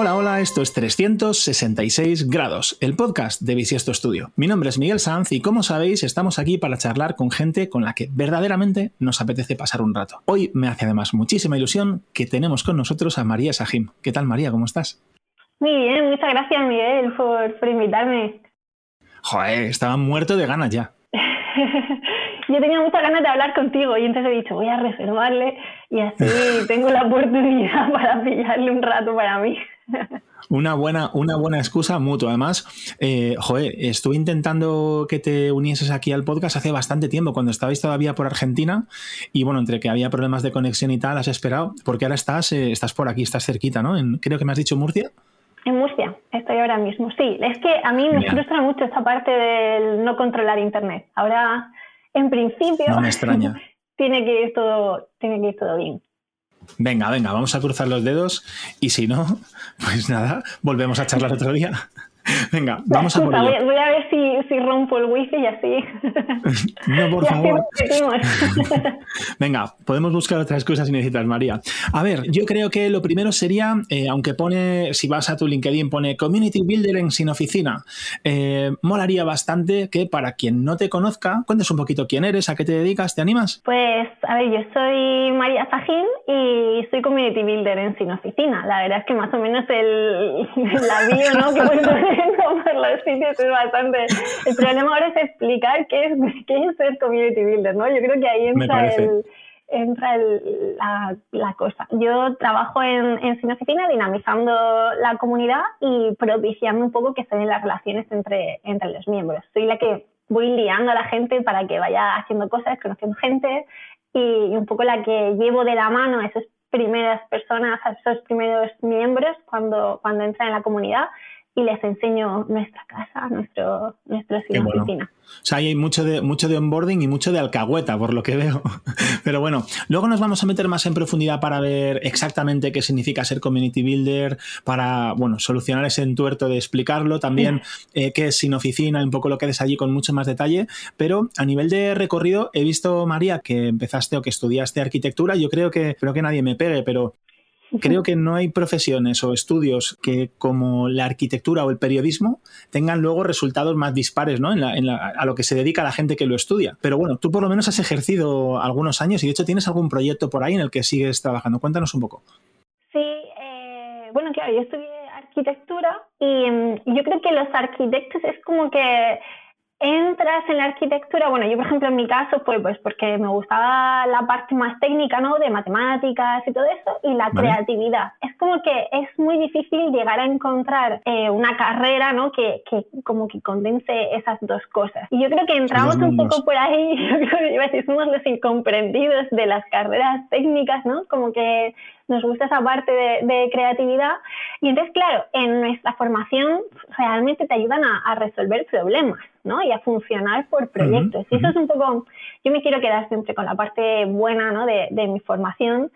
Hola, hola, esto es 366 grados, el podcast de Bisiesto Studio. Mi nombre es Miguel Sanz y como sabéis estamos aquí para charlar con gente con la que verdaderamente nos apetece pasar un rato. Hoy me hace además muchísima ilusión que tenemos con nosotros a María Sajim. ¿Qué tal María? ¿Cómo estás? Muy bien, muchas gracias Miguel por, por invitarme. Joder, estaba muerto de ganas ya. yo tenía muchas ganas de hablar contigo y entonces he dicho, voy a reservarle y así tengo la oportunidad para pillarle un rato para mí. Una buena, una buena excusa mutua. Además, eh, joder, estuve intentando que te unieses aquí al podcast hace bastante tiempo, cuando estabais todavía por Argentina. Y bueno, entre que había problemas de conexión y tal, has esperado, porque ahora estás, eh, estás por aquí, estás cerquita, ¿no? creo que me has dicho Murcia. En Murcia, estoy ahora mismo. Sí, es que a mí me frustra mucho esta parte del no controlar Internet. Ahora, en principio, no me extraña. tiene que ir todo, tiene que ir todo bien. Venga, venga, vamos a cruzar los dedos y si no, pues nada, volvemos a charlar otro día. Venga, vamos a por Voy, a ver si, rompo el wifi y así. no, por favor. Venga, podemos buscar otras cosas si necesitas, María. A ver, yo creo que lo primero sería, eh, aunque pone, si vas a tu LinkedIn, pone Community Builder en Sin Oficina, eh, molaría bastante que para quien no te conozca, cuentes un poquito quién eres, a qué te dedicas, ¿te animas? Pues, a ver, yo soy María Fajín y soy Community Builder en Sin Oficina. La verdad es que más o menos el, la bio, ¿no? Que por los sitios es bastante... El problema ahora es explicar qué es, qué es ser community builder, ¿no? Yo creo que ahí entra el entra el, la, la, cosa. Yo trabajo en, en Sinocifina dinamizando la comunidad y propiciando un poco que se den las relaciones entre, entre los miembros. Soy la que voy liando a la gente para que vaya haciendo cosas, conociendo gente y, y un poco la que llevo de la mano a esas primeras personas, a esos primeros miembros cuando, cuando entran en la comunidad y les enseño nuestra casa, nuestro, nuestro oficina. O sea, hay mucho de, mucho de onboarding y mucho de alcahueta, por lo que veo. Pero bueno, luego nos vamos a meter más en profundidad para ver exactamente qué significa ser community builder, para, bueno, solucionar ese entuerto de explicarlo, también eh, qué es sin oficina, un poco lo que eres allí con mucho más detalle. Pero a nivel de recorrido, he visto, María, que empezaste o que estudiaste arquitectura. Yo creo que, creo que nadie me pegue, pero Creo que no hay profesiones o estudios que, como la arquitectura o el periodismo, tengan luego resultados más dispares ¿no? a lo que se dedica la gente que lo estudia. Pero bueno, tú por lo menos has ejercido algunos años y de hecho tienes algún proyecto por ahí en el que sigues trabajando. Cuéntanos un poco. Sí, eh, bueno, claro, yo estudié arquitectura y mm, yo creo que los arquitectos es como que entras en la arquitectura, bueno, yo por ejemplo en mi caso fue pues porque me gustaba la parte más técnica, ¿no? De matemáticas y todo eso, y la creatividad. Es como que es muy difícil llegar a encontrar eh, una carrera, ¿no? Que, que, como que condense esas dos cosas. Y yo creo que entramos un poco por ahí, yo creo que somos los incomprendidos de las carreras técnicas, ¿no? Como que nos gusta esa parte de, creatividad. Y entonces, claro, en nuestra formación realmente te ayudan a, resolver problemas, ¿no? Y a funcionar por proyectos. Y eso es un poco, yo me quiero quedar siempre con la parte buena, ¿no? De, mi formación.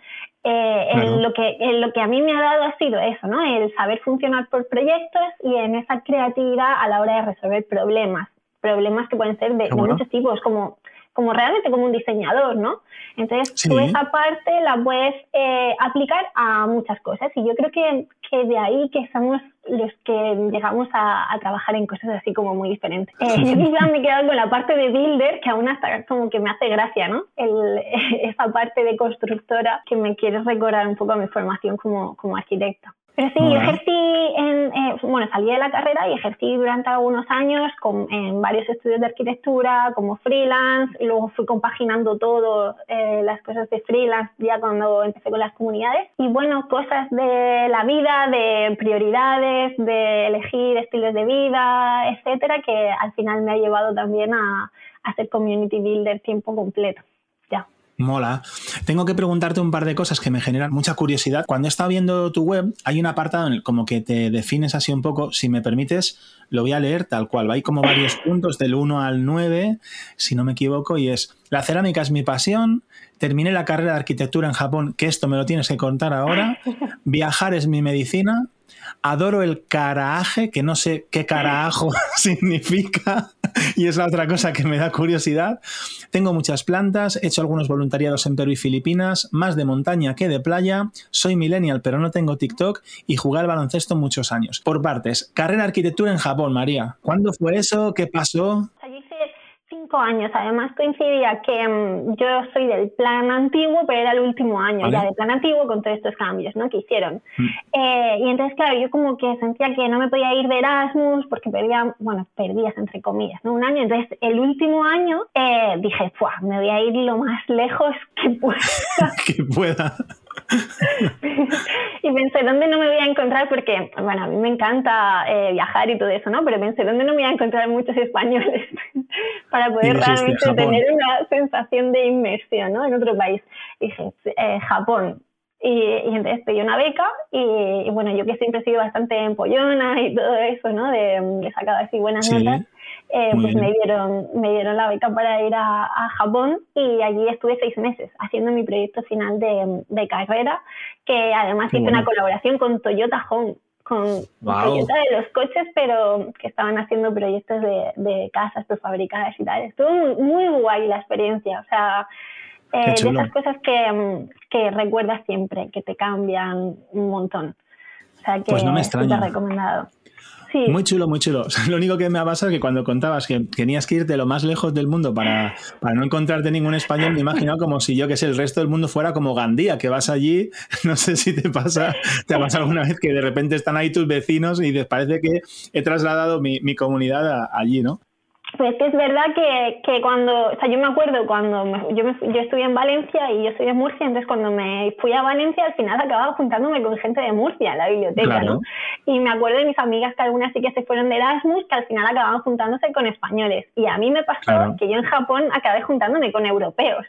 Eh, en, lo que, en lo que a mí me ha dado ha sido eso, ¿no? El saber funcionar por proyectos y en esa creatividad a la hora de resolver problemas. Problemas que pueden ser de, de muchos tipos, como como realmente como un diseñador, ¿no? Entonces, tú esa parte la puedes eh, aplicar a muchas cosas y yo creo que, que, de ahí que somos los que llegamos a, trabajar en cosas así como muy diferentes. Eh, yo quizás me he quedado con la parte de builder, que aún hasta como que me hace gracia, ¿no? El, esa parte de constructora que me quiere recordar un poco a mi formación como, como arquitecta. Pero sí, ejercí, en, eh, bueno, salí de la carrera y ejercí durante algunos años con, en varios estudios de arquitectura como freelance y luego fui compaginando todo, eh, las cosas de freelance ya cuando empecé con las comunidades. Y bueno, cosas de la vida, de prioridades, de elegir estilos de vida, etcétera, que al final me ha llevado también a, a hacer community builder tiempo completo. Mola. Tengo que preguntarte un par de cosas que me generan mucha curiosidad. Cuando he estado viendo tu web, hay un apartado en el como que te defines así un poco. Si me permites, lo voy a leer tal cual. Hay como varios puntos del 1 al 9, si no me equivoco, y es, la cerámica es mi pasión, terminé la carrera de arquitectura en Japón, que esto me lo tienes que contar ahora, viajar es mi medicina, Adoro el caraje, que no sé qué carajo significa y es la otra cosa que me da curiosidad. Tengo muchas plantas, he hecho algunos voluntariados en Perú y Filipinas, más de montaña que de playa. Soy millennial, pero no tengo TikTok y jugué al baloncesto muchos años. Por partes, carrera arquitectura en Japón, María. ¿Cuándo fue eso? ¿Qué pasó? Años. Además coincidía que mm, yo soy del plan antiguo, pero era el último año ya del plan antiguo con todos estos cambios ¿no? que hicieron. Mm. Eh, y entonces, claro, yo como que sentía que no me podía ir de Erasmus porque perdía, bueno, perdías entre comillas, ¿no? Un año. Entonces, el último año eh, dije, me voy a ir lo más lejos que pueda. que pueda. y pensé, ¿dónde no me voy a encontrar? Porque, bueno, a mí me encanta eh, viajar y todo eso, ¿no? Pero pensé, ¿dónde no me voy a encontrar muchos españoles para poder realmente tener una sensación de inmersión, ¿no? En otro país. dije, eh, Japón. Y, y, entonces pedí una beca y, bueno, yo que siempre he sido bastante empollona y todo eso, ¿no? De, de sacado así buenas notas eh, pues me dieron, me dieron la beca para ir a, Japón y allí estuve seis meses haciendo mi proyecto final de, de carrera, que además hice una colaboración con Toyota Home, con Toyota de los coches, pero que estaban haciendo proyectos de, de casas prefabricadas y tal. Estuvo muy, guay la experiencia, o sea, eh, de esas cosas que, que recuerdas siempre, que te cambian un montón. O sea que pues no me extraña. recomendado. Muy chulo, muy chulo. lo único que me ha pasado es que cuando contabas que tenías que irte lo más lejos del mundo para, para no encontrarte ningún español, me he imaginado como si yo, que sé, el resto del mundo fuera como Gandía, que vas allí, no sé si te pasa, te ha pasado alguna vez que de repente están ahí tus vecinos y te parece que he trasladado mi, mi comunidad allí, ¿no? Pues que es verdad que, que, cuando, o sea, yo me acuerdo cuando yo, me, yo estudié en Valencia y yo soy de Murcia, entonces cuando me fui a Valencia al final acababa juntándome con gente de Murcia en la biblioteca, ¿no? Y me acuerdo de mis amigas que algunas sí que se fueron de Erasmus, que al final acababan juntándose con españoles. Y a mí me pasó que yo en Japón acabé juntándome con europeos,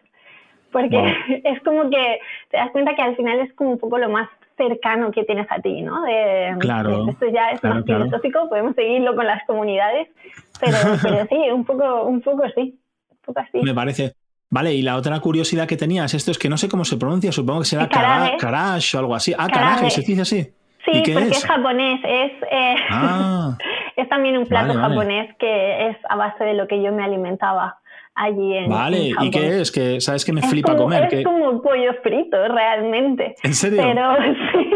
porque es como que te das cuenta que al final es como un poco lo más cercano que tienes a ti, ¿no? De, claro. esto ya es más filosófico, podemos seguirlo con las comunidades, pero, pero sí, un poco, un poco sí, un poco así. Me parece. Vale, y la otra curiosidad que tenías, esto es que no sé cómo se pronuncia, supongo que será Karash o algo así. Ah, Karaje, se dice así. Sí, porque es? japonés, es, eh, ah. es también un plato japonés que es a base de lo que yo me alimentaba allí en Vale, ¿y qué es? Que sabes que me flipa comer. Es como un pollo frito, realmente. ¿En serio? Pero sí.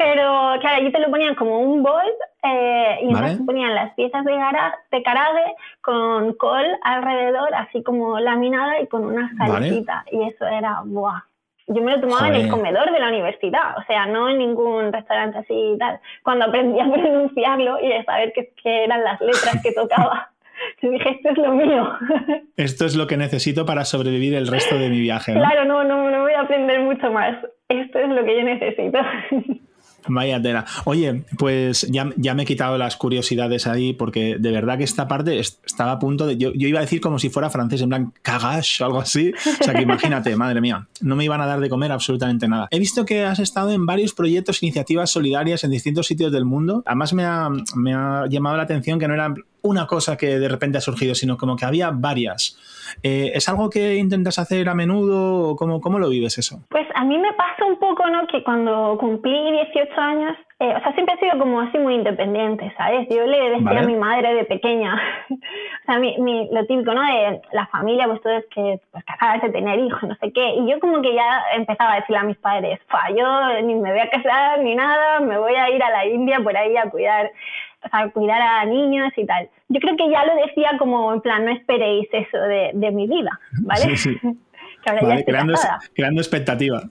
Pero claro, allí te lo ponían como un bol eh, y entonces ponían las piezas de, de karage con col alrededor, así como laminada y con una salecita. Y eso era, ¡buah! Yo me lo tomaba en el comedor de la universidad, o sea, no en ningún restaurante así y tal. Cuando aprendí a pronunciarlo y a saber qué, qué eran las letras que tocaba. dije, esto es lo mío. Esto es lo que necesito para sobrevivir el resto de mi viaje. Claro, no, no, no voy a aprender mucho más. Esto es lo que yo necesito. Vaya tela. Oye, pues ya, ya, me he quitado las curiosidades ahí porque de verdad que esta parte estaba a punto de... Yo, iba a decir como si fuera francés, en plan cagash o algo así. O sea que imagínate, madre mía, no me iban a dar de comer absolutamente nada. He visto que has estado en varios proyectos, iniciativas solidarias en distintos sitios del mundo. Además me ha, me ha llamado la atención que no era una cosa que de repente ha surgido, sino como que había varias. Eh, ¿Es algo que intentas hacer a menudo o cómo, cómo lo vives eso? Pues a mí me pasa un poco, ¿no? Que cuando cumplí 18 años, eh, o sea, siempre he sido como así muy independiente, ¿sabes? Yo le decía a mi madre de pequeña, o sea, mi, mi, lo típico, ¿no? De la familia, pues todo es que, pues, acabas de tener hijos, no sé qué. Y yo como que ya empezaba a decirle a mis padres, yo ni me voy a casar ni nada, me voy a ir a la India por ahí a cuidar o sea, cuidar a niños y tal. Yo creo que ya lo decía como en plan, no esperéis eso de, de mi vida, ¿vale? Sí, sí. que ahora ya creando, creando, expectativa.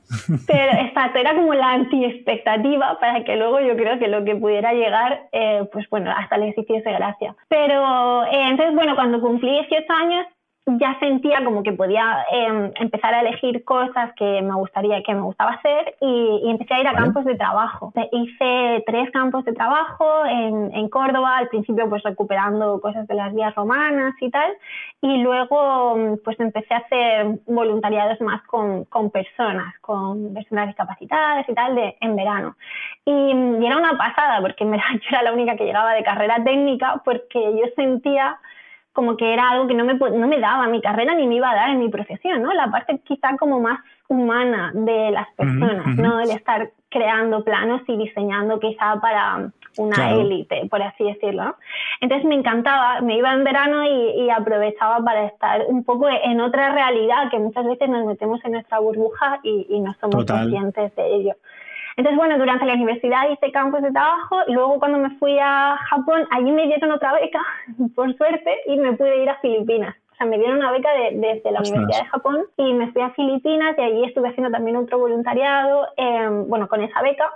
Pero exacto, era como la anti-expectativa para que luego yo creo que lo que pudiera llegar, eh, pues bueno, hasta les hiciese gracia. Pero eh, entonces, bueno, cuando cumplí 18 años, ya sentía como que podía em, empezar a elegir cosas que me gustaría, que me gustaba hacer y, empecé a ir a campos de trabajo. Hice tres campos de trabajo en, en, Córdoba, al principio pues recuperando cosas de las vías romanas y tal, y luego pues empecé a hacer voluntariados más con, con personas, con personas discapacitadas y tal, de, en verano. Y, y era una pasada, porque en yo era la única que llegaba de carrera técnica, porque yo sentía como que era algo que no me, no me daba mi carrera ni me iba a dar en mi profesión, ¿no? La parte quizá como más humana de las personas, ¿no? El estar creando planos y diseñando quizá para una élite, por así decirlo. Entonces me encantaba, me iba en verano y, aprovechaba para estar un poco en otra realidad que muchas veces nos metemos en nuestra burbuja y, no somos conscientes de ello. Entonces, bueno, durante la universidad hice campos de trabajo y luego cuando me fui a Japón, allí me dieron otra beca, por suerte, y me pude ir a Filipinas. O sea, me dieron una beca desde la Universidad de Japón y me fui a Filipinas y allí estuve haciendo también otro voluntariado, em, bueno, con esa beca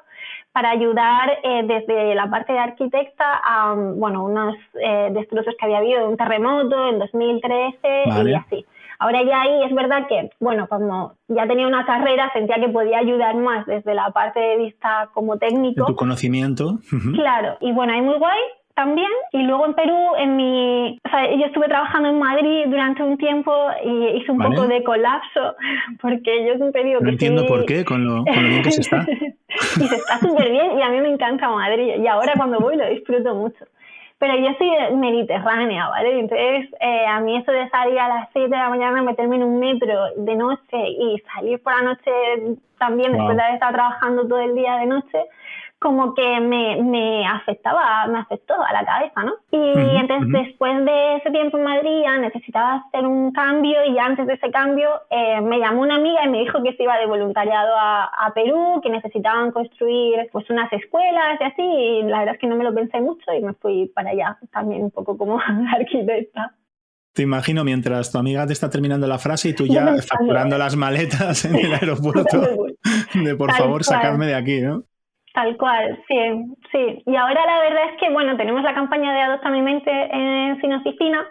para ayudar eh, desde la parte de arquitecta a bueno, unos eh, destrozos que había habido de un terremoto en 2013 y así. Ahora ya ahí es verdad que, bueno, cuando ya tenía una carrera sentía que podía ayudar más desde la parte de vista como técnico. De tu conocimiento. Claro, y bueno, hay muy guay también. Y luego en Perú, en mi, o sea, yo estuve trabajando en Madrid durante un tiempo y hice un poco de colapso, porque yo siempre digo no que entiendo por qué, con lo, con lo bien que se está. y se está súper bien y a mí me encanta Madrid y ahora cuando voy lo disfruto mucho pero yo soy mediterránea, ¿vale? Entonces, eh, a mí eso de salir a las 7 de la mañana, meterme en un metro de noche y salir por la noche también, después de haber estado trabajando todo el día de noche, como que me, me, afectaba, me afectó a la cabeza, ¿no? Y entonces después de ese tiempo en Madrid necesitaba hacer un cambio y antes de ese cambio eh, me llamó una amiga y me dijo que se iba de voluntariado a, a, Perú, que necesitaban construir pues unas escuelas y así, y la verdad es que no me lo pensé mucho y me fui para allá también un poco como arquitecta. Te imagino mientras tu amiga te está terminando la frase y tú ya facturando las maletas en el aeropuerto de por favor sacadme de aquí, ¿no? Tal cual, sí, sí. Y ahora la verdad es que, bueno, tenemos la campaña de Adopta mi mente en Sin Oficina,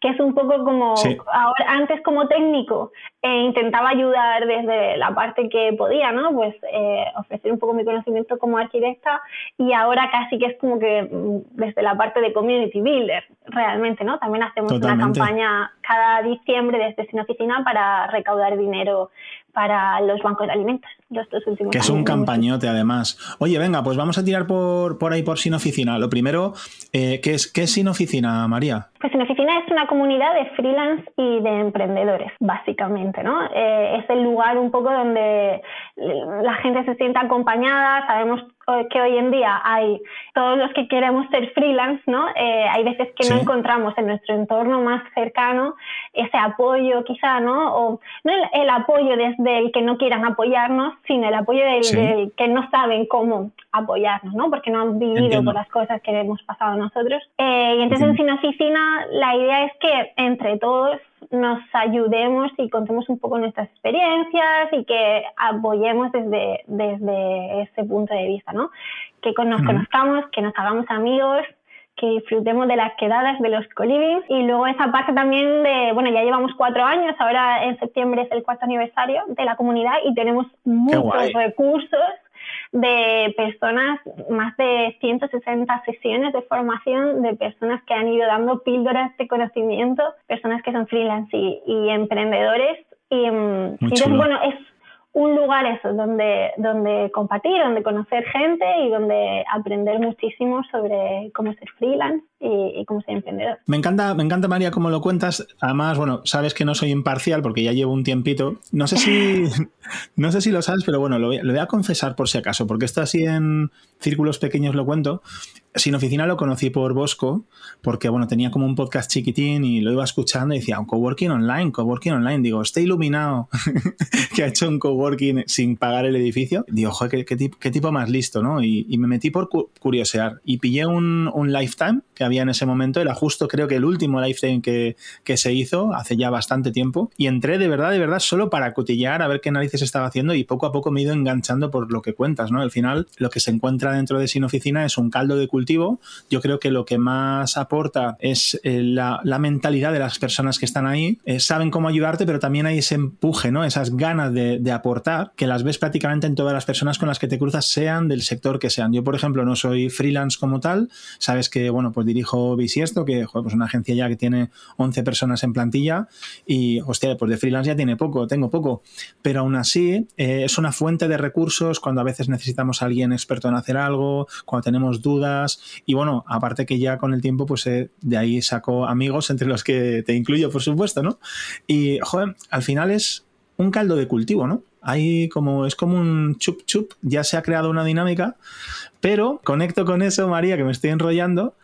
que es un poco como, ahora, antes como técnico, eh, intentaba ayudar desde la parte que podía, ¿no? Pues eh, ofrecer un poco mi conocimiento como arquitecta y ahora casi que es como que mm, desde la parte de community builder, realmente, ¿no? También hacemos una campaña cada diciembre desde Sin Oficina para recaudar dinero para los bancos de alimentos. Los dos últimos que es un campañote además. Oye, venga, pues vamos a tirar por, por ahí por Sin Oficina. Lo primero, eh, ¿qué, es, ¿qué es Sin Oficina, María? Pues Sin Oficina es una comunidad de freelance y de emprendedores, básicamente, ¿no? Eh, es el lugar un poco donde la gente se sienta acompañada, sabemos que hoy en día hay todos los que queremos ser freelance, ¿no? Eh, hay veces que no encontramos en nuestro entorno más cercano ese apoyo quizá, ¿no? O no el, apoyo desde el que no quieran apoyarnos, sino el apoyo del, que no saben cómo apoyarnos, ¿no? Porque no han vivido por las cosas que hemos pasado nosotros. Eh, y entonces en Sin Oficina la idea es que entre todos nos ayudemos y contemos un poco nuestras experiencias y que apoyemos desde, desde ese punto de vista, ¿no? Que nos conozcamos, que nos hagamos amigos, que disfrutemos de las quedadas, de los colivings y luego esa parte también de, bueno, ya llevamos cuatro años, ahora en septiembre es el cuarto aniversario de la comunidad y tenemos muchos recursos de personas, más de 160 sesiones de formación de personas que han ido dando píldoras de conocimiento, personas que son freelance y, emprendedores. Y, mm, entonces, bueno, es un lugar eso, donde, donde compartir, donde conocer gente y donde aprender muchísimo sobre cómo ser freelance y, cómo ser emprendedor. Me encanta, me encanta María cómo lo cuentas. Además, bueno, sabes que no soy imparcial porque ya llevo un tiempito. No sé si, no sé si lo sabes, pero bueno, lo lo voy a confesar por si acaso, porque esto así en círculos pequeños lo cuento. Sin Oficina lo conocí por Bosco, porque bueno, tenía como un podcast chiquitín y lo iba escuchando y decía, un coworking online, coworking online. Digo, está iluminado que ha hecho un coworking sin pagar el edificio. Digo, joder, qué, qué, tipo más listo, ¿no? Y, me metí por curiosear y pillé un, un, Lifetime que había en ese momento. Era justo, creo que el último Lifetime que, que se hizo hace ya bastante tiempo. Y entré de verdad, de verdad, solo para cotillar a ver qué narices estaba haciendo y poco a poco me he ido enganchando por lo que cuentas, ¿no? Al final, lo que se encuentra dentro de Sin Oficina es un caldo de cultivo. Yo creo que lo que más aporta es eh, la, mentalidad de las personas que están ahí. Eh, saben cómo ayudarte, pero también hay ese empuje, ¿no? Esas ganas de, aportar que las ves prácticamente en todas las personas con las que te cruzas, sean del sector que sean. Yo, por ejemplo, no soy freelance como tal. Sabes que, bueno, pues dirijo Bisiesto, que es pues una agencia ya que tiene 11 personas en plantilla y, hostia, pues de freelance ya tiene poco, tengo poco. Pero aún así, eh, es una fuente de recursos cuando a veces necesitamos a alguien experto en hacer algo, cuando tenemos dudas Y bueno, aparte que ya con el tiempo, pues eh, de ahí saco amigos, entre los que te incluyo, por supuesto, ¿no? Y, joder, al final es un caldo de cultivo, ¿no? Hay como, es como un chup chup, ya se ha creado una dinámica, pero conecto con eso, María, que me estoy enrollando,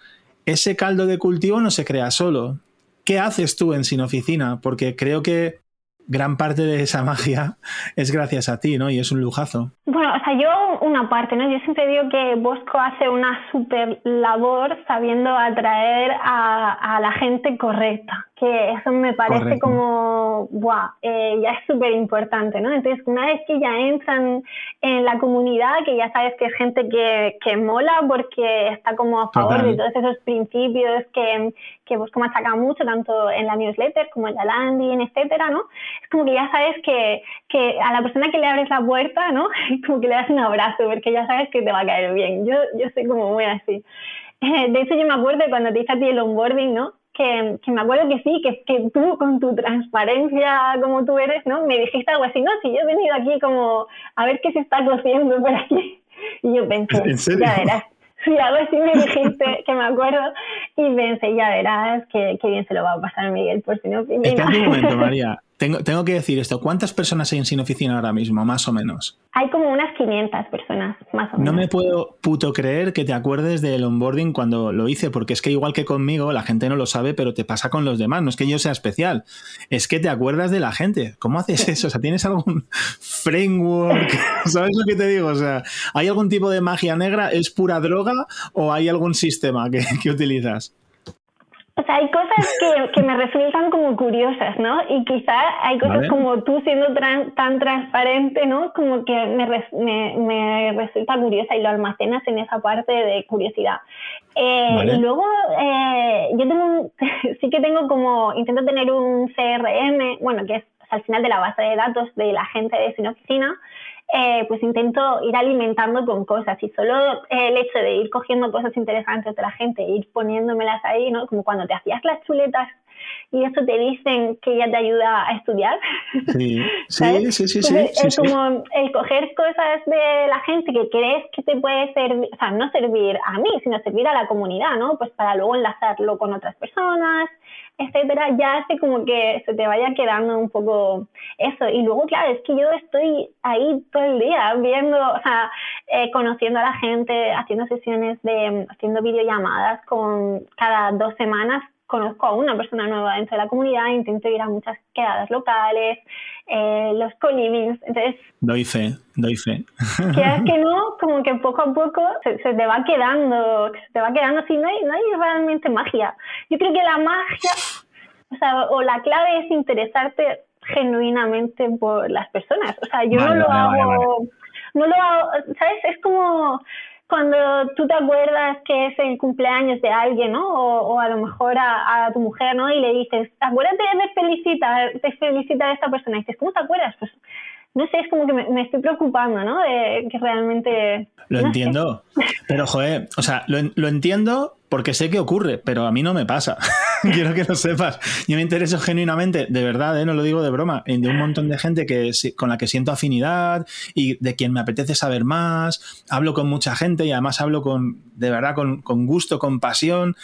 ese caldo de cultivo no se crea solo. ¿Qué haces tú en Sin Oficina? Porque creo que gran parte de esa magia es gracias a ti, ¿no? Y es un lujazo. Bueno, o sea, yo una parte, ¿no? Yo siempre digo que Bosco hace una super labor sabiendo atraer a, a la gente correcta que eso me parece como, wow, eh, ya es súper importante, ¿no? Entonces, una vez que ya entran en la comunidad, que ya sabes que es gente que, que mola porque está como a favor de todos esos principios que, que vos como saca mucho, tanto en la newsletter como en la landing, etcétera, ¿no? Es como que ya sabes que, que a la persona que le abres la puerta, ¿no? Como que le das un abrazo porque ya sabes que te va a caer bien. Yo, yo soy como muy así. De hecho, yo me acuerdo cuando te hice a ti el onboarding, ¿no? Que, me acuerdo que sí, que, que tú con tu transparencia como tú eres, ¿no? Me dijiste algo así, no, si yo he venido aquí como a ver qué se está cociendo por aquí. Y yo pensé, ya verás. Sí, algo así me dijiste, que me acuerdo, y pensé, ya verás, que, bien se lo va a pasar a Miguel, por si no... Espera un momento, María. Tengo, que decir esto. ¿Cuántas personas hay en Sin Oficina ahora mismo, más o menos? Hay como unas 500 personas, más o menos. No me puedo puto creer que te acuerdes del onboarding cuando lo hice, porque es que igual que conmigo, la gente no lo sabe, pero te pasa con los demás. No es que yo sea especial, es que te acuerdas de la gente. ¿Cómo haces eso? O sea, ¿tienes algún framework? ¿Sabes lo que te digo? O sea, ¿hay algún tipo de magia negra? ¿Es pura droga o hay algún sistema que, que utilizas? O sea, hay cosas que, que, me resultan como curiosas, ¿no? Y quizá hay cosas como tú siendo tan transparente, ¿no? Como que me, me, me, resulta curiosa y lo almacenas en esa parte de curiosidad. Eh, Y luego, eh, yo tengo sí que tengo como, intento tener un CRM, bueno, que es al final de la base de datos de la gente de sin oficina, eh, pues intento ir alimentando con cosas y solo el hecho de ir cogiendo cosas interesantes de la gente e ir poniéndomelas ahí, ¿no? Como cuando te hacías las chuletas y eso te dicen que ya te ayuda a estudiar. Sí, sí, sí, sí, sí, Es como el coger cosas de la gente que crees que te puede servir, o sea, no servir a mí, sino servir a la comunidad, ¿no? Pues para luego enlazarlo con otras personas, etcétera, ya hace como que se te vaya quedando un poco eso. Y luego, claro, es que yo estoy ahí todo el día viendo, o sea, eh, conociendo a la gente, haciendo sesiones de, haciendo videollamadas con cada dos semanas conozco a una persona nueva dentro de la comunidad, intento ir a muchas quedadas locales, eh, los co-livings, entonces... Doy fe, doy fe. Quieras que no, como que poco a poco se, te va quedando, se te va quedando así, no hay, no hay realmente magia. Yo creo que la magia, o sea, o la clave es interesarte genuinamente por las personas, o sea, yo no lo hago... no lo hago, ¿sabes? Es como cuando tú te acuerdas que es el cumpleaños de alguien, ¿no? O, a lo mejor a, tu mujer, ¿no? Y le dices, acuérdate de felicitar, de felicitar a esta persona. Y dices, ¿cómo te acuerdas? Pues no sé, es como que me, estoy preocupando, ¿no? De que realmente... Lo entiendo. Pero, joder, o sea, lo, lo entiendo porque sé que ocurre, pero a mí no me pasa. Quiero que lo sepas. Yo me intereso genuinamente, de verdad, ¿eh? no lo digo de broma, de un montón de gente que, con la que siento afinidad y de quien me apetece saber más. Hablo con mucha gente y además hablo con, de verdad, con, gusto, con pasión.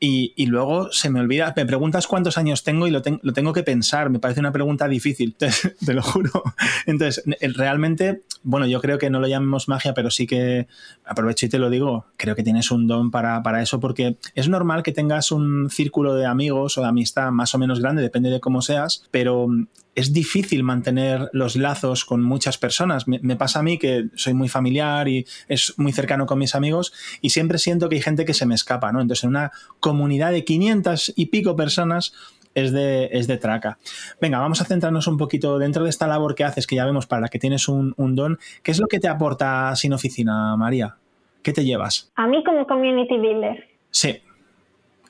Y, luego se me olvida, me preguntas cuántos años tengo y lo, lo tengo que pensar. Me parece una pregunta difícil, te, te lo juro. Entonces, realmente, bueno, yo creo que no lo llamemos magia, pero sí que aprovecho y te lo digo, creo que tienes un don para, para eso porque es normal que tengas un círculo de amigos o de amistad más o menos grande, depende de cómo seas, pero mm, es difícil mantener los lazos con muchas personas. Me, pasa a mí que soy muy familiar y es muy cercano con mis amigos y siempre siento que hay gente que se me escapa, ¿no? Entonces, en una comunidad de 500 y pico personas, es de, es de, traca. Venga, vamos a centrarnos un poquito dentro de esta labor que haces, que ya vemos para la que tienes un, un don. ¿Qué es lo que te aporta Sin Oficina, María? ¿Qué te llevas? A mí como community builder. Sí.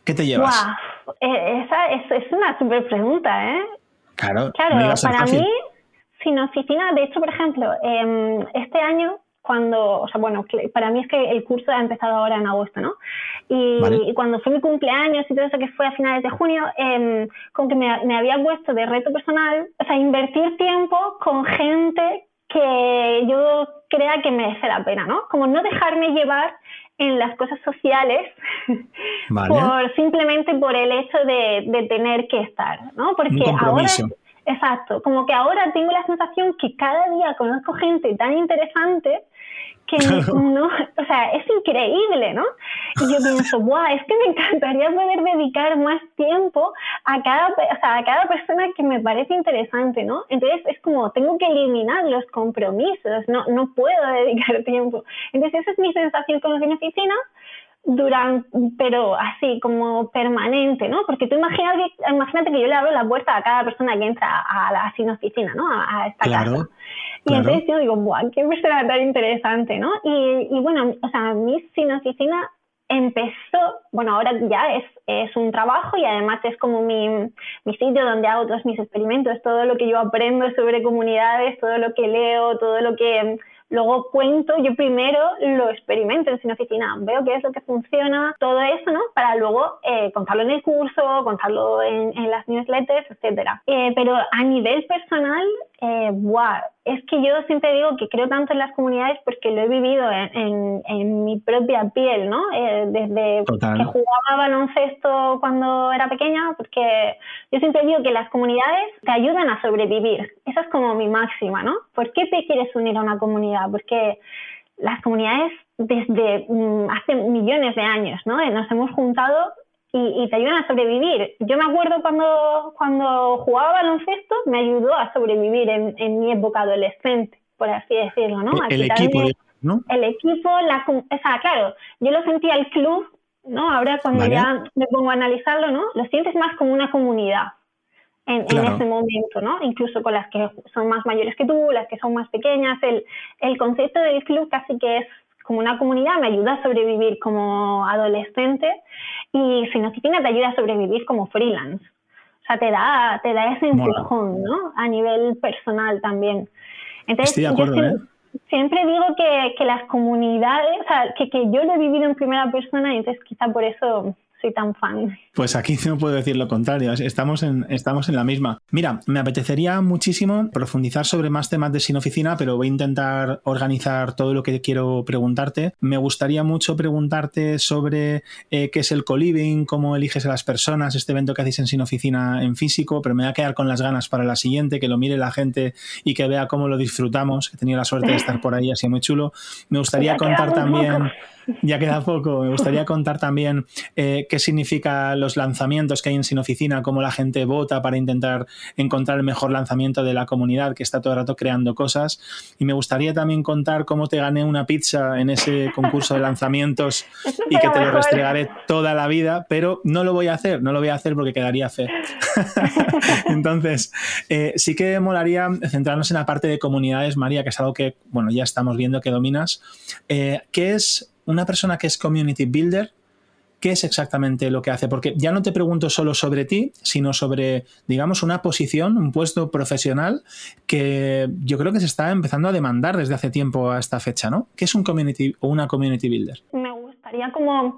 ¿Qué te llevas? Eh, esa es, una súper pregunta, ¿eh? Claro, claro para mí, sin oficina, de hecho, por ejemplo, em, este año, cuando, o sea, bueno, para mí es que el curso ha empezado ahora en agosto, ¿no? Y, cuando fue mi cumpleaños y todo eso que fue a finales de junio, eh, como que me, me había puesto de reto personal, o sea, invertir tiempo con gente que yo crea que merece la pena, ¿no? Como no dejarme llevar en las cosas sociales por simplemente por el hecho de, de, tener que estar, ¿no? Porque ahora exacto, como que ahora tengo la sensación que cada día conozco gente tan interesante que no, o sea, es increíble, ¿no? Y yo pienso, guau, es que me encantaría poder dedicar más tiempo a cada, o sea, a cada persona que me parece interesante, ¿no? Entonces es como, tengo que eliminar los compromisos, no, no puedo dedicar tiempo. Entonces esa es mi sensación con los oficina durante, pero así como permanente, ¿no? Porque tú imagínate, imagínate que yo le abro la puerta a cada persona que entra a la sin oficina, ¿no? A, esta casa. Y entonces yo digo, ¡buah, qué persona tan interesante, ¿no? Y, y bueno, o sea, mi sin oficina empezó, bueno, ahora ya es, es un trabajo y además es como mi, mi, sitio donde hago todos mis experimentos, todo lo que yo aprendo sobre comunidades, todo lo que leo, todo lo que luego cuento, yo primero lo experimento en oficina, veo qué es lo que funciona, todo eso, ¿no? Para luego eh, contarlo en el curso, contarlo en, en las newsletters, etcétera. Eh, pero a nivel personal, eh, es que yo siempre digo que creo tanto en las comunidades porque lo he vivido en, en, mi propia piel, ¿no? Eh, desde que jugaba baloncesto cuando era pequeña, porque yo siempre digo que las comunidades te ayudan a sobrevivir. Esa es como mi máxima, ¿no? ¿Por qué te quieres unir a una comunidad? Porque las comunidades desde mm, hace millones de años, ¿no? Nos hemos juntado y, te ayudan a sobrevivir. Yo me acuerdo cuando, cuando jugaba baloncesto, me ayudó a sobrevivir en, en mi época adolescente, por así decirlo, ¿no? El, equipo, ¿no? El equipo, la, o sea, claro, yo lo sentía el club, ¿no? Ahora cuando ya me pongo a analizarlo, ¿no? Lo sientes más como una comunidad. En, en, ese momento, ¿no? Incluso con las que son más mayores que tú, las que son más pequeñas, el, el concepto del club casi que es como una comunidad, me ayuda a sobrevivir como adolescente y sin oficina te ayuda a sobrevivir como freelance. O sea, te da, te da ese empujón, ¿no? A nivel personal también. Entonces, Estoy de acuerdo, ¿eh? siempre digo que, que, las comunidades, o sea, que, que yo lo he vivido en primera persona y entonces quizá por eso soy tan fan. Pues aquí no puedo decir lo contrario, estamos en, estamos en la misma. Mira, me apetecería muchísimo profundizar sobre más temas de sin oficina, pero voy a intentar organizar todo lo que quiero preguntarte. Me gustaría mucho preguntarte sobre eh, qué es el co-living, cómo eliges a las personas, este evento que hacéis en sin oficina en físico, pero me voy a quedar con las ganas para la siguiente, que lo mire la gente y que vea cómo lo disfrutamos. He tenido la suerte de estar por ahí, así muy chulo. Me gustaría contar también... Ya queda poco. Me gustaría contar también eh, qué significa los lanzamientos que hay en Sin Oficina, cómo la gente vota para intentar encontrar el mejor lanzamiento de la comunidad que está todo el rato creando cosas. Y me gustaría también contar cómo te gané una pizza en ese concurso de lanzamientos y que te lo restregaré toda la vida, pero no lo voy a hacer, no lo voy a hacer porque quedaría fe. Entonces, eh, sí que molaría centrarnos en la parte de comunidades, María, que es algo que, bueno, ya estamos viendo que dominas. Eh, ¿Qué es una persona que es community builder, ¿qué es exactamente lo que hace? Porque ya no te pregunto solo sobre ti, sino sobre, digamos, una posición, un puesto profesional que yo creo que se está empezando a demandar desde hace tiempo a esta fecha, ¿no? ¿Qué es un community o una community builder? Me gustaría como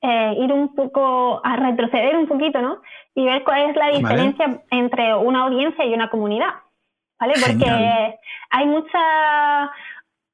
eh, ir un poco a retroceder un poquito, ¿no? Y ver cuál es la diferencia entre una audiencia y una comunidad, ¿vale? Porque hay mucha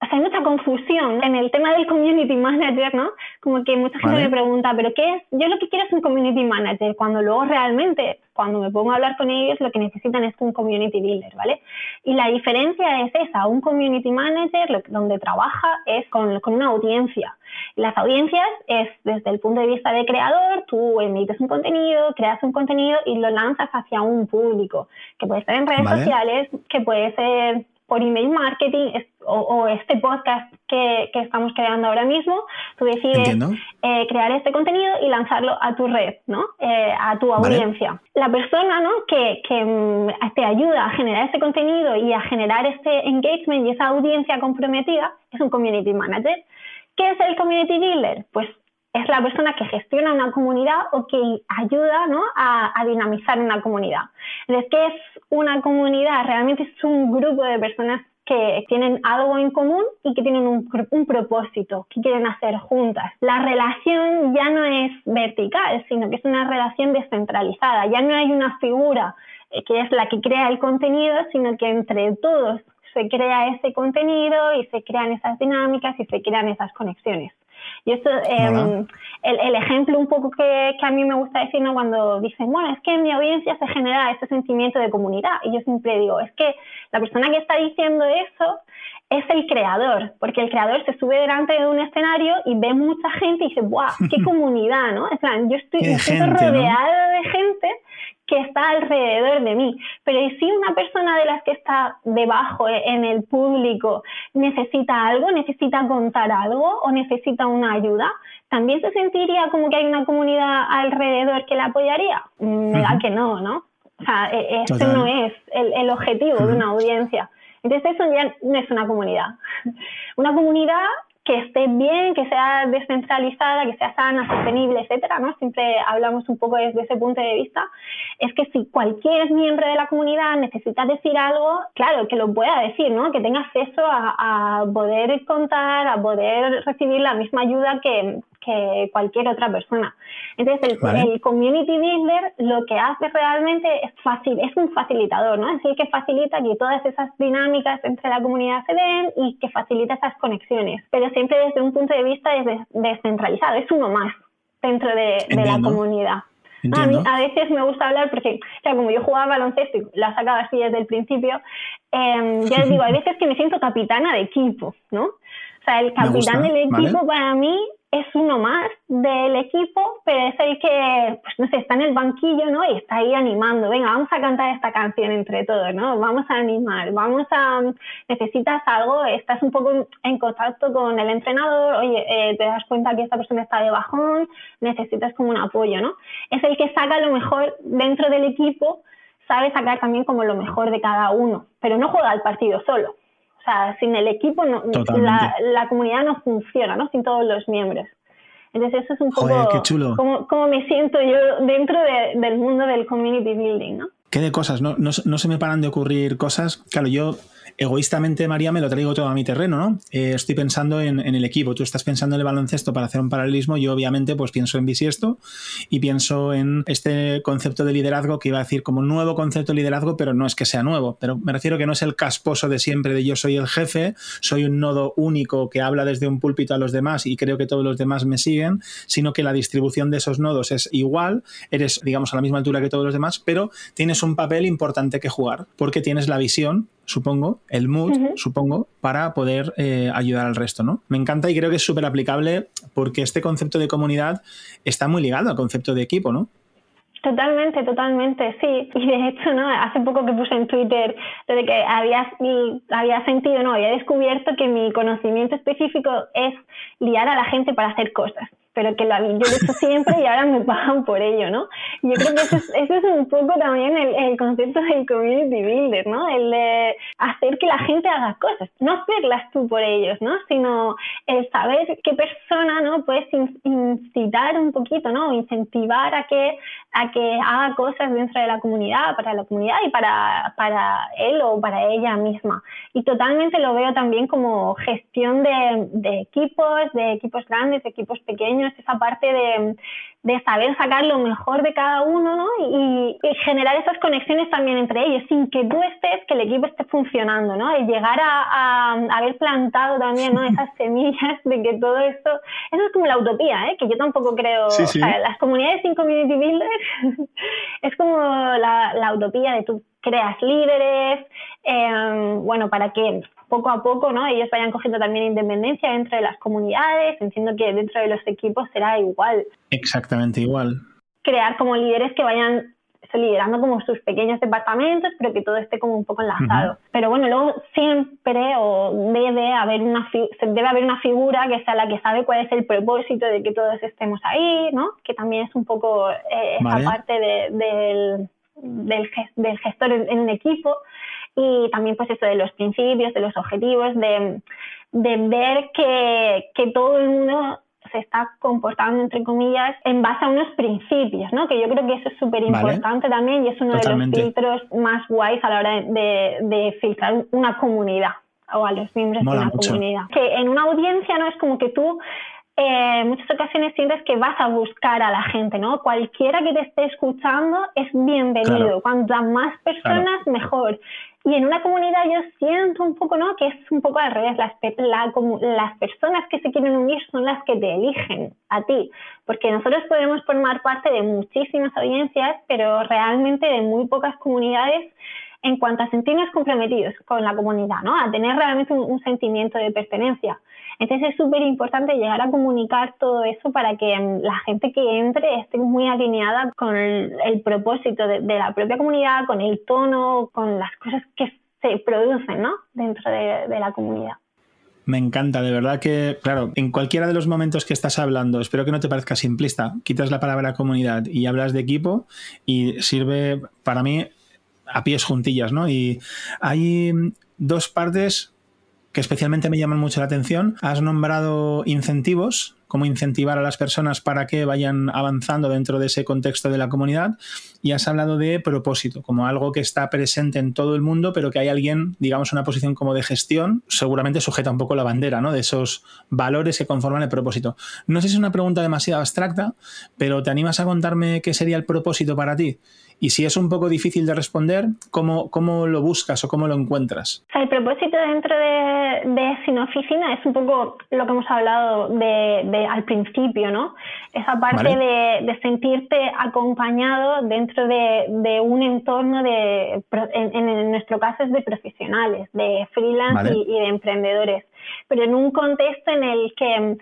hay mucha confusión en el tema del community manager, ¿no? Como que mucha gente me pregunta, ¿pero qué es? Yo lo que quiero es un community manager, cuando luego realmente, cuando me pongo a hablar con ellos, lo que necesitan es un community builder, ¿vale? Y la diferencia es esa, un community manager donde trabaja es con, con una audiencia. Y las audiencias es desde el punto de vista de creador, tú emites un contenido, creas un contenido y lo lanzas hacia un público, que puede ser en redes sociales, que puede ser por email marketing o, este podcast que, que, estamos creando ahora mismo, tú decides eh, crear este contenido y lanzarlo a tu red, ¿no? Eh, a tu audiencia. La persona ¿no? que, que mm, te ayuda a generar este contenido y a generar este engagement y esa audiencia comprometida es un community manager. ¿Qué es el community builder? Pues es la persona que gestiona una comunidad o que ayuda ¿no? a, dinamizar una comunidad. Entonces, ¿qué es una comunidad? Realmente es un grupo de personas que tienen algo en común y que tienen un, propósito, que quieren hacer juntas. La relación ya no es vertical, sino que es una relación descentralizada. Ya no hay una figura eh, que es la que crea el contenido, sino que entre todos se crea ese contenido y se crean esas dinámicas y se crean esas conexiones. Y esto, em, el, ejemplo un poco que, que, a mí me gusta decir, ¿no? cuando dicen, bueno, es que en mi audiencia se genera este sentimiento de comunidad. Y yo siempre digo, es que la persona que está diciendo eso es el creador, porque el creador se sube delante de un escenario y ve mucha gente y dice, ¡guau! ¡Qué comunidad! ¿no? En plan, yo estoy, rodeada de gente que está alrededor de mí. Pero si una persona de las que está debajo eh, en el público necesita algo, necesita contar algo o necesita una ayuda, ¿también se sentiría como que hay una comunidad alrededor que la apoyaría? Mm, me da que no, ¿no? O sea, e, ese no es el, objetivo de una audiencia. Entonces eso ya no es una comunidad. Una comunidad que esté bien, que sea descentralizada, que sea sana, sostenible, etcétera, ¿no? Siempre hablamos un poco desde ese punto de vista. Es que si cualquier miembro de la comunidad necesita decir algo, claro, que lo pueda decir, ¿no? Que tenga acceso a, a poder contar, a poder recibir la misma ayuda que, que cualquier otra persona. Entonces, el, community builder lo que hace realmente es, fácil, es un facilitador, ¿no? Es el que facilita que todas esas dinámicas entre la comunidad se den y que facilita esas conexiones, pero siempre desde un punto de vista descentralizado, es uno más dentro de, la comunidad. a, mí, a veces me gusta hablar porque, como yo jugaba baloncesto y la sacaba así desde el principio, eh, ya les digo, hay veces que me siento capitana de equipo, ¿no? O sea, el capitán del equipo para mí es uno más del equipo, pero es el que, pues no sé, está en el banquillo, ¿no? Y está ahí animando, venga, vamos a cantar esta canción entre todos, ¿no? Vamos a animar, vamos a, necesitas algo, estás un poco en contacto con el entrenador, oye, eh, te das cuenta que esta persona está de bajón, necesitas como un apoyo, ¿no? Es el que saca lo mejor dentro del equipo, sabe sacar también como lo mejor de cada uno, pero no juega el partido solo sin el equipo la, comunidad no funciona, ¿no? Sin todos los miembros. Entonces eso es un poco Como, me siento yo dentro del mundo del community building, ¿no? ¿Qué de cosas? No, no, no se me paran de ocurrir cosas. Claro, yo egoístamente, María, me lo traigo todo a mi terreno, ¿no? Eh, estoy pensando en, el equipo, tú estás pensando en el baloncesto para hacer un paralelismo, yo obviamente pues pienso en bisiesto y pienso en este concepto de liderazgo que iba a decir como un nuevo concepto de liderazgo, pero no es que sea nuevo, pero me refiero que no es el casposo de siempre de yo soy el jefe, soy un nodo único que habla desde un púlpito a los demás y creo que todos los demás me siguen, sino que la distribución de esos nodos es igual, eres digamos a la misma altura que todos los demás, pero tienes un papel importante que jugar, porque tienes la visión supongo, el mood, supongo, para poder eh, ayudar al resto, ¿no? Me encanta y creo que es súper aplicable porque este concepto de comunidad está muy ligado al concepto de equipo, ¿no? Totalmente, totalmente, sí. Y de hecho, ¿no? Hace poco que puse en Twitter de que había, había sentido, no, había descubierto que mi conocimiento específico es liar a la gente para hacer cosas pero que la, yo lo he hecho siempre y ahora me pagan por ello, ¿no? Yo creo que eso es, es un poco también el, el, concepto del community builder, ¿no? El de hacer que la gente haga cosas, no hacerlas tú por ellos, ¿no? Sino el saber qué persona, ¿no? Puedes incitar un poquito, ¿no? Incentivar a que, a que haga cosas dentro de la comunidad, para la comunidad y para, para él o para ella misma. Y totalmente lo veo también como gestión de, de equipos, de equipos grandes, de equipos pequeños, esa parte de, de saber sacar lo mejor de cada uno ¿no? y, generar esas conexiones también entre ellos, sin que tú estés, que el equipo esté funcionando, ¿no? Y llegar a, haber plantado también ¿no? esas semillas de que todo esto, eso es como la utopía, ¿eh? que yo tampoco creo, las comunidades sin community builders es como la, la utopía de tú creas líderes, eh, bueno, para que poco a poco ¿no? ellos vayan cogiendo también independencia dentro de las comunidades, entiendo que dentro de los equipos será igual. Exactamente igual. Crear como líderes que vayan liderando como sus pequeños departamentos, pero que todo esté como un poco enlazado. Pero bueno, luego siempre o debe haber una debe haber una figura que sea la que sabe cuál es el propósito de que todos estemos ahí, ¿no? Que también es un poco eh, esa parte del, del, gestor en un equipo y también pues eso de los principios, de los objetivos, de, ver que, todo el mundo se está comportando, entre comillas, en base a unos principios, ¿no? Que yo creo que eso es súper importante también y es uno de los filtros más guays a la hora de, filtrar una comunidad o a los miembros de una comunidad. Que en una audiencia no es como que tú en muchas ocasiones sientes que vas a buscar a la gente, ¿no? Cualquiera que te esté escuchando es bienvenido. Cuantas más personas, mejor. Y en una comunidad yo siento un poco, ¿no? Que es un poco al revés. Las, las personas que se quieren unir son las que te eligen a ti. Porque nosotros podemos formar parte de muchísimas audiencias, pero realmente de muy pocas comunidades en cuanto a sentirnos comprometidos con la comunidad, ¿no? A tener realmente un sentimiento de pertenencia. Entonces es súper importante llegar a comunicar todo eso para que mm, la gente que entre esté muy alineada con el, propósito de, la propia comunidad, con el tono, con las cosas que se producen ¿no? dentro de, de la comunidad. Me encanta, de verdad que, claro, en cualquiera de los momentos que estás hablando, espero que no te parezca simplista, quitas la palabra comunidad y hablas de equipo y sirve para mí a pies juntillas, ¿no? Y hay dos partes que especialmente me llaman mucho la atención. Has nombrado incentivos, cómo incentivar a las personas para que vayan avanzando dentro de ese contexto de la comunidad y has hablado de propósito, como algo que está presente en todo el mundo, pero que hay alguien, digamos, una posición como de gestión, seguramente sujeta un poco la bandera, ¿no? De esos valores que conforman el propósito. No sé si es una pregunta demasiado abstracta, pero ¿te animas a contarme qué sería el propósito para ti? Y si es un poco difícil de responder, ¿cómo, cómo lo buscas o cómo lo encuentras? el propósito dentro de, de Sin Oficina es un poco lo que hemos hablado de, al principio, ¿no? Esa parte de, sentirte acompañado dentro de, un entorno de, en, nuestro caso es de profesionales, de freelance y de emprendedores, pero en un contexto en el que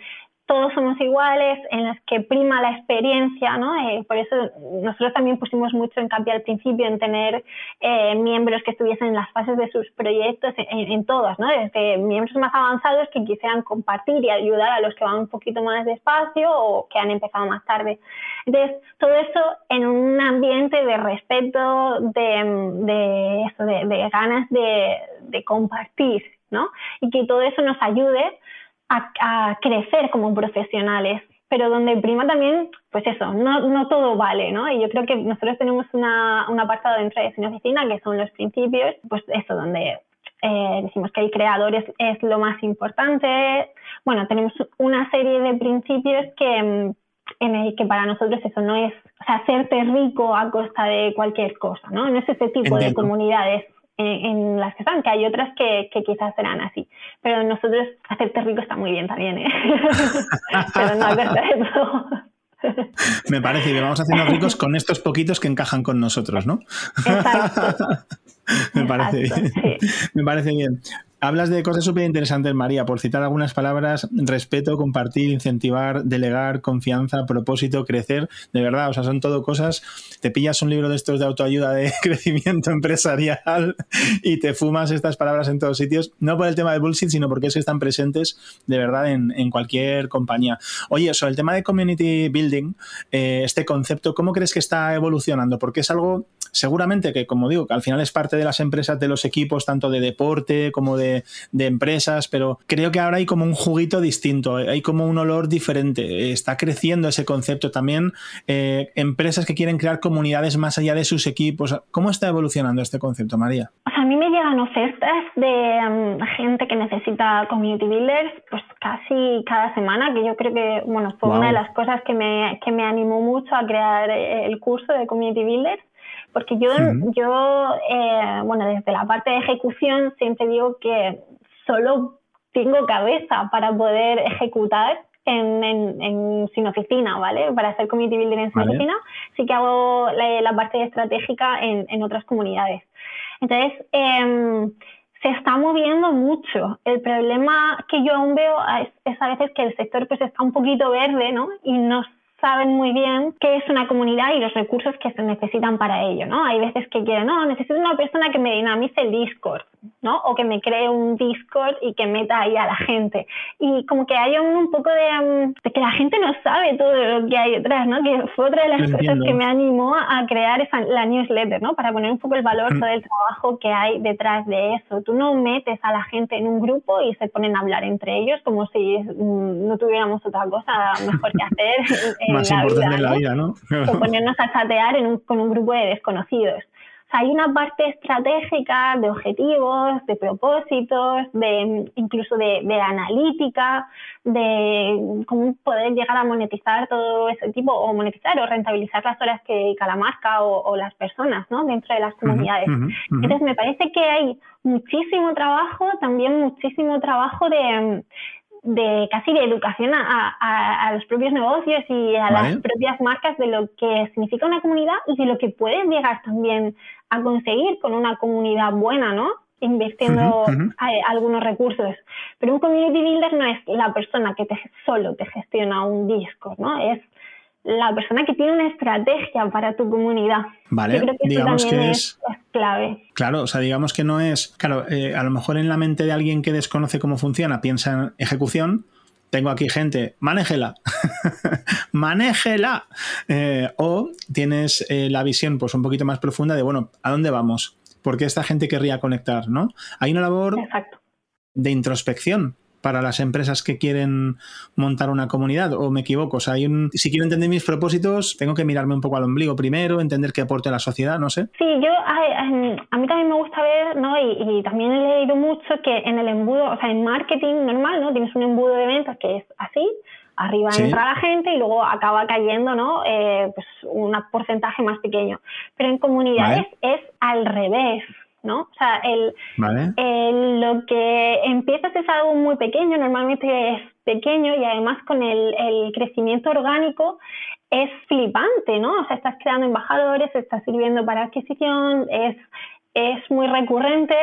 todos somos iguales, en las que prima la experiencia, ¿no? Eh, por eso nosotros también pusimos mucho cambio al principio en tener eh, miembros que estuviesen en las fases de sus proyectos, en, en, todas, ¿no? Desde miembros más avanzados que quisieran compartir y ayudar a los que van un poquito más despacio o que han empezado más tarde. Entonces, todo eso en un ambiente de respeto, de, de, eso, de, ganas de compartir, ¿no? Y que todo eso nos ayude a, crecer como profesionales, pero donde prima también, pues eso, no, no, todo vale, ¿no? Y yo creo que nosotros tenemos una, un apartado dentro de Sin Oficina que son los principios, pues eso, donde eh, decimos que el creador es, es, lo más importante. Bueno, tenemos una serie de principios que, mm, en el que para nosotros eso no es, o sea, hacerte rico a costa de cualquier cosa, ¿no? No es ese tipo de comunidades en, las que están, que hay otras que, quizás serán así. Pero nosotros, hacerte rico está muy bien también, ¿eh? Pero no eso. Me parece que vamos haciendo ricos con estos poquitos que encajan con nosotros, ¿no? Exacto. Me parece bien. Me parece bien. Hablas de cosas súper interesantes, María, por citar algunas palabras, respeto, compartir, incentivar, delegar, confianza, propósito, crecer, de verdad, o sea, son todo cosas, te pillas un libro de estos de autoayuda de crecimiento empresarial y te fumas estas palabras en todos sitios, no por el tema de bullshit, sino porque es que están presentes de verdad en, cualquier compañía. Oye, sobre el tema de community building, eh, este concepto, ¿cómo crees que está evolucionando? Porque es algo seguramente que, como digo, al final es parte de las empresas, de los equipos, tanto de deporte como de, empresas, pero creo que ahora hay como un juguito distinto, hay como un olor diferente. Está creciendo ese concepto también. Eh, empresas que quieren crear comunidades más allá de sus equipos. ¿Cómo está evolucionando este concepto, María? a mí me llegan ofertas de mm, gente que necesita community builders, pues casi cada semana, que yo creo que, bueno, fue una de las cosas que me, que me animó mucho a crear eh, el curso de community builders porque yo, yo eh, bueno, desde la parte de ejecución siempre digo que solo tengo cabeza para poder ejecutar en, en, sin oficina, ¿vale? Para hacer community building en sin oficina, sí que hago la, parte estratégica en, en, otras comunidades. Entonces, em, se está moviendo mucho. El problema que yo aún veo es, es, a veces que el sector pues está un poquito verde, ¿no? Y no saben muy bien qué es una comunidad y los recursos que se necesitan para ello, ¿no? Hay veces que quieren, no, necesito una persona que me dinamice el Discord, ¿no? O que me cree un Discord y que meta ahí a la gente. Y como que hay un, poco de, que la gente no sabe todo lo que hay detrás, ¿no? Que fue otra de las cosas que me animó a crear esa, la newsletter, ¿no? Para poner un poco el valor mm. todo el trabajo que hay detrás de eso. Tú no metes a la gente en un grupo y se ponen a hablar entre ellos como si mm, no tuviéramos otra cosa mejor que hacer más importante en la vida, ¿no? o ponernos a chatear con un grupo de desconocidos. hay una parte estratégica de objetivos, de propósitos, de incluso de, analítica, de cómo poder llegar a monetizar todo ese tipo, o monetizar o rentabilizar las horas que dedica la marca o, las personas ¿no? dentro de las comunidades. Entonces, me parece que hay muchísimo trabajo, también muchísimo trabajo de de casi de educación a, los propios negocios y a las propias marcas de lo que significa una comunidad y de lo que puedes llegar también a conseguir con una comunidad buena, ¿no? Invirtiendo algunos recursos. Pero un community builder no es la persona que te, solo te gestiona un disco, ¿no? Es la persona que tiene una estrategia para tu comunidad. Vale, digamos que es, clave. Claro, o sea, digamos que no es, claro, eh, a lo mejor en la mente de alguien que desconoce cómo funciona, piensa en ejecución. Tengo aquí gente, manéjela, manéjela. Eh, o tienes eh, la visión pues un poquito más profunda de, bueno, ¿a dónde vamos? ¿Por qué esta gente querría conectar? ¿no? Hay una labor de introspección para las empresas que quieren montar una comunidad o me equivoco? O sea, hay un, si quiero entender mis propósitos, tengo que mirarme un poco al ombligo primero, entender qué aporte a la sociedad, no sé. Sí, yo a, mí también me gusta ver, ¿no? Y, también he leído mucho que en el embudo, o sea, en marketing normal, ¿no? Tienes un embudo de ventas que es así, arriba entra la gente y luego acaba cayendo, ¿no? Eh, pues un porcentaje más pequeño. Pero en comunidades es al revés. ¿No? O sea, el, lo que empiezas es algo muy pequeño, normalmente es pequeño y además con el, crecimiento orgánico es flipante, ¿no? O sea, estás creando embajadores, estás sirviendo para adquisición, es, es muy recurrente,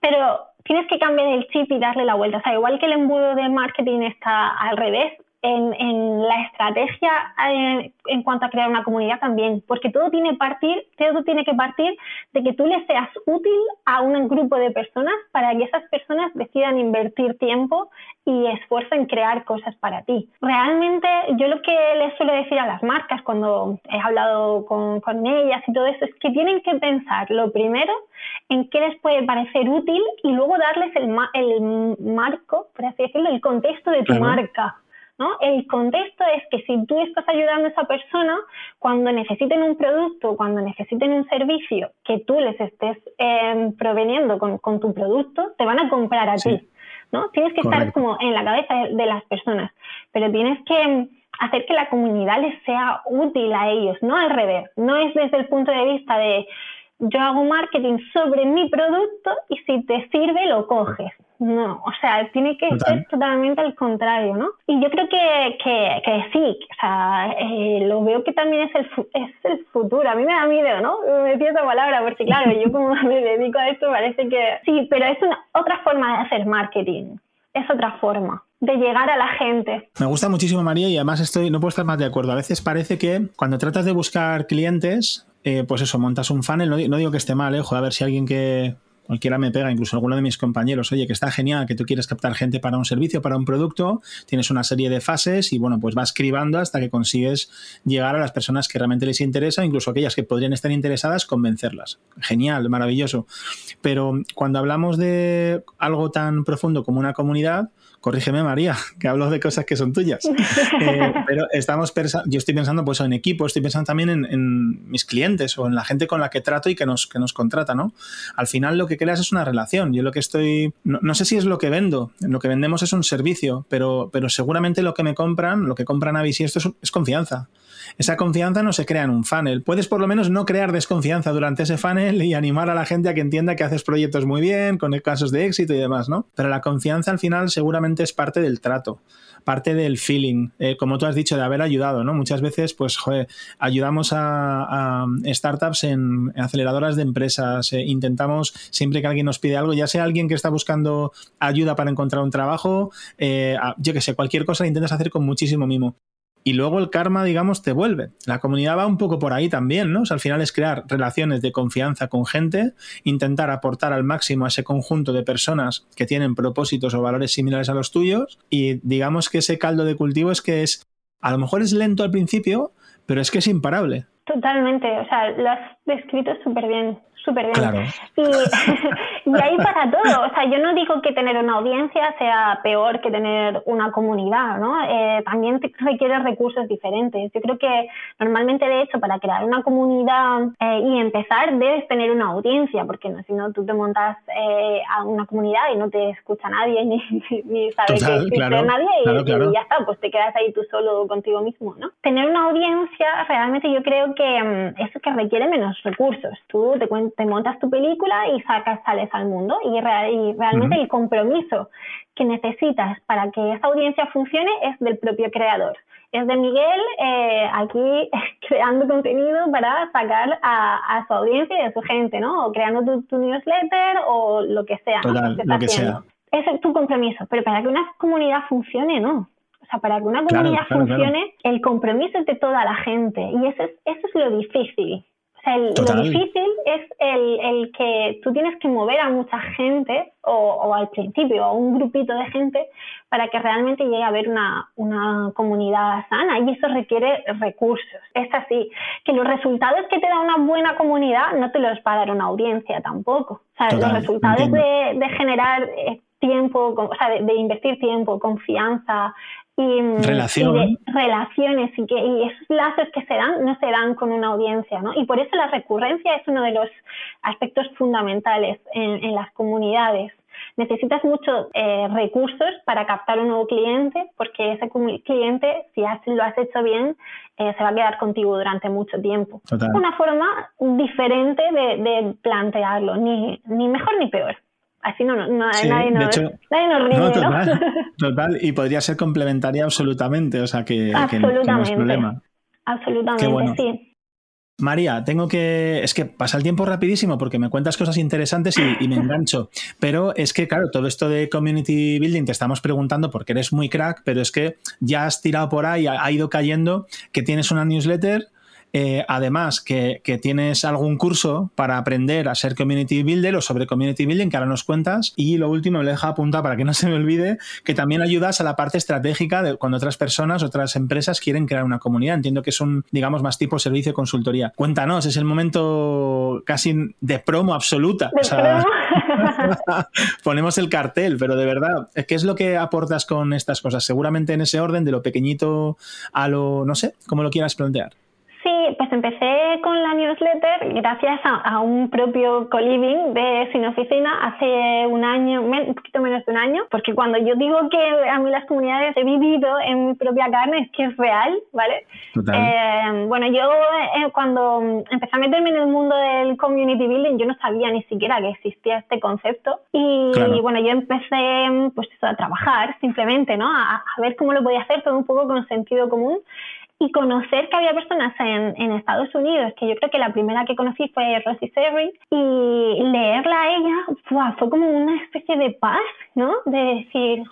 pero tienes que cambiar el chip y darle la vuelta. O sea, igual que el embudo de marketing está al revés, en, la estrategia eh, en, cuanto a crear una comunidad también, porque todo tiene, partir, todo tiene que partir de que tú le seas útil a un grupo de personas para que esas personas decidan invertir tiempo y esfuerzo en crear cosas para ti. Realmente yo lo que les suelo decir a las marcas cuando he hablado con, con ellas y todo eso es que tienen que pensar lo primero en qué les puede parecer útil y luego darles el, el marco, por así decirlo, el contexto de tu marca. ¿No? El contexto es que si tú estás ayudando a esa persona, cuando necesiten un producto, cuando necesiten un servicio que tú les estés eh, proveniendo con, tu producto, te van a comprar a ti. ¿no? Tienes que estar como en la cabeza de, las personas, pero tienes que hacer que la comunidad les sea útil a ellos, no al revés. No es desde el punto de vista de yo hago marketing sobre mi producto y si te sirve lo coges. No, o sea, tiene que ser totalmente al contrario, ¿no? Y yo creo que, que, que sí, o sea, eh, lo veo que también es el, es el futuro. A mí me da miedo, ¿no? Me decía esa palabra, porque claro, yo como me dedico a esto parece que sí, pero es una, otra forma de hacer marketing, es otra forma de llegar a la gente. Me gusta muchísimo María y además estoy, no puedo estar más de acuerdo. A veces parece que cuando tratas de buscar clientes, eh, pues eso, montas un funnel, no, no digo que esté mal, eh, a ver si alguien que, cualquiera me pega, incluso alguno de mis compañeros, oye, que está genial, que tú quieres captar gente para un servicio, para un producto, tienes una serie de fases y bueno, pues vas cribando hasta que consigues llegar a las personas que realmente les interesa, incluso aquellas que podrían estar interesadas, convencerlas. Genial, maravilloso. Pero cuando hablamos de algo tan profundo como una comunidad, corrígeme María, que hablo de cosas que son tuyas. Eh, pero estamos yo estoy pensando pues en equipo, estoy pensando también en, mis clientes o en la gente con la que trato y que nos, que nos contrata, ¿no? Al final lo que creas es una relación. Yo lo que estoy, no, sé si es lo que vendo, lo que vendemos es un servicio, pero, pero seguramente lo que me compran, lo que compran a y esto es confianza. Esa confianza no se crea en un funnel. Puedes por lo menos no crear desconfianza durante ese funnel y animar a la gente a que entienda que haces proyectos muy bien, con casos de éxito y demás, ¿no? Pero la confianza al final seguramente es parte del trato parte del feeling, eh, como tú has dicho, de haber ayudado, ¿no? Muchas veces, pues, ayudamos a, startups en, aceleradoras de empresas, eh, intentamos, siempre que alguien nos pide algo, ya sea alguien que está buscando ayuda para encontrar un trabajo, eh, yo que sé, cualquier cosa la intentas hacer con muchísimo mimo y luego el karma, digamos, te vuelve. La comunidad va un poco por ahí también, ¿no? al final es crear relaciones de confianza con gente, intentar aportar al máximo a ese conjunto de personas que tienen propósitos o valores similares a los tuyos y digamos que ese caldo de cultivo es que es, a lo mejor es lento al principio, pero es que es imparable. Totalmente, o sea, lo descrito súper bien, súper bien. Claro. Y, y hay para todo. O sea, yo no digo que tener una audiencia sea peor que tener una comunidad, ¿no? Eh, también requiere recursos diferentes. Yo creo que normalmente, de hecho, para crear una comunidad eh, y empezar, debes tener una audiencia, porque no, si no, tú te montas eh, a una comunidad y no te escucha nadie, ni, ni sabes que existe nadie, y, ya está, pues te quedas ahí tú solo contigo mismo, ¿no? Tener una audiencia, realmente yo creo que mm, eso que requiere menos recursos. Tú te, te montas tu película y sacas, sales al mundo, y, realmente el compromiso que necesitas para que esa audiencia funcione es del propio creador. Es de Miguel eh, aquí creando contenido para sacar a, su audiencia y a su gente, ¿no? O creando tu, newsletter o lo que sea. lo que sea. Ese es tu compromiso, pero para que una comunidad funcione, no. O sea, para que una comunidad funcione, el compromiso es de toda la gente y eso es, eso es lo difícil lo difícil es el, el, que tú tienes que mover a mucha gente o, o, al principio a un grupito de gente para que realmente llegue a haber una, una, comunidad sana y eso requiere recursos. Es así, que los resultados que te da una buena comunidad no te los va a dar una audiencia tampoco. O sea, los resultados de, de, generar eh, tiempo, o sea, de, de, invertir tiempo, confianza, y, mm, relaciones y, que, y esos lazos que se dan no se dan con una audiencia, ¿no? Y por eso la recurrencia es uno de los aspectos fundamentales en, en las comunidades. Necesitas muchos eh, recursos para captar un nuevo cliente, porque ese cliente, si lo has hecho bien, eh, se va a quedar contigo durante mucho tiempo. Una forma diferente de, de plantearlo, ni, ni mejor ni peor. Así no, no, nadie, nos, nadie nos ríe, no, total, total, y podría ser complementaria absolutamente, o sea que, que, no, es problema. Absolutamente, sí. María, tengo que. Es que pasa el tiempo rapidísimo porque me cuentas cosas interesantes y, me engancho. Pero es que, claro, todo esto de community building te estamos preguntando porque eres muy crack, pero es que ya has tirado por ahí, ha ido cayendo que tienes una newsletter eh, además, que, tienes algún curso para aprender a ser community builder o sobre community building, que ahora nos cuentas. Y lo último, me lo deja apuntar para que no se me olvide, que también ayudas a la parte estratégica de cuando otras personas, otras empresas quieren crear una comunidad. Entiendo que es un, digamos, más tipo servicio de consultoría. Cuéntanos, es el momento casi de promo absoluta. ponemos el cartel, pero de verdad, ¿qué es lo que aportas con estas cosas? Seguramente en ese orden, de lo pequeñito a lo, no sé, como lo quieras plantear. Pues empecé con la newsletter gracias a, un propio co-living de Sin Oficina hace un año, un poquito menos de un año, porque cuando yo digo que a mí las comunidades he vivido en mi propia carne es que es real, ¿vale? Eh, bueno, yo eh, cuando empecé a meterme en el mundo del community building, yo no sabía ni siquiera que existía este concepto y, bueno, yo empecé pues a trabajar simplemente, ¿no? A, a ver cómo lo podía hacer todo un poco con sentido común y conocer que había personas en, en, Estados Unidos, que yo creo que la primera que conocí fue Rosie Serry, y leerla a ella fue como una especie de paz, ¿no? De decir,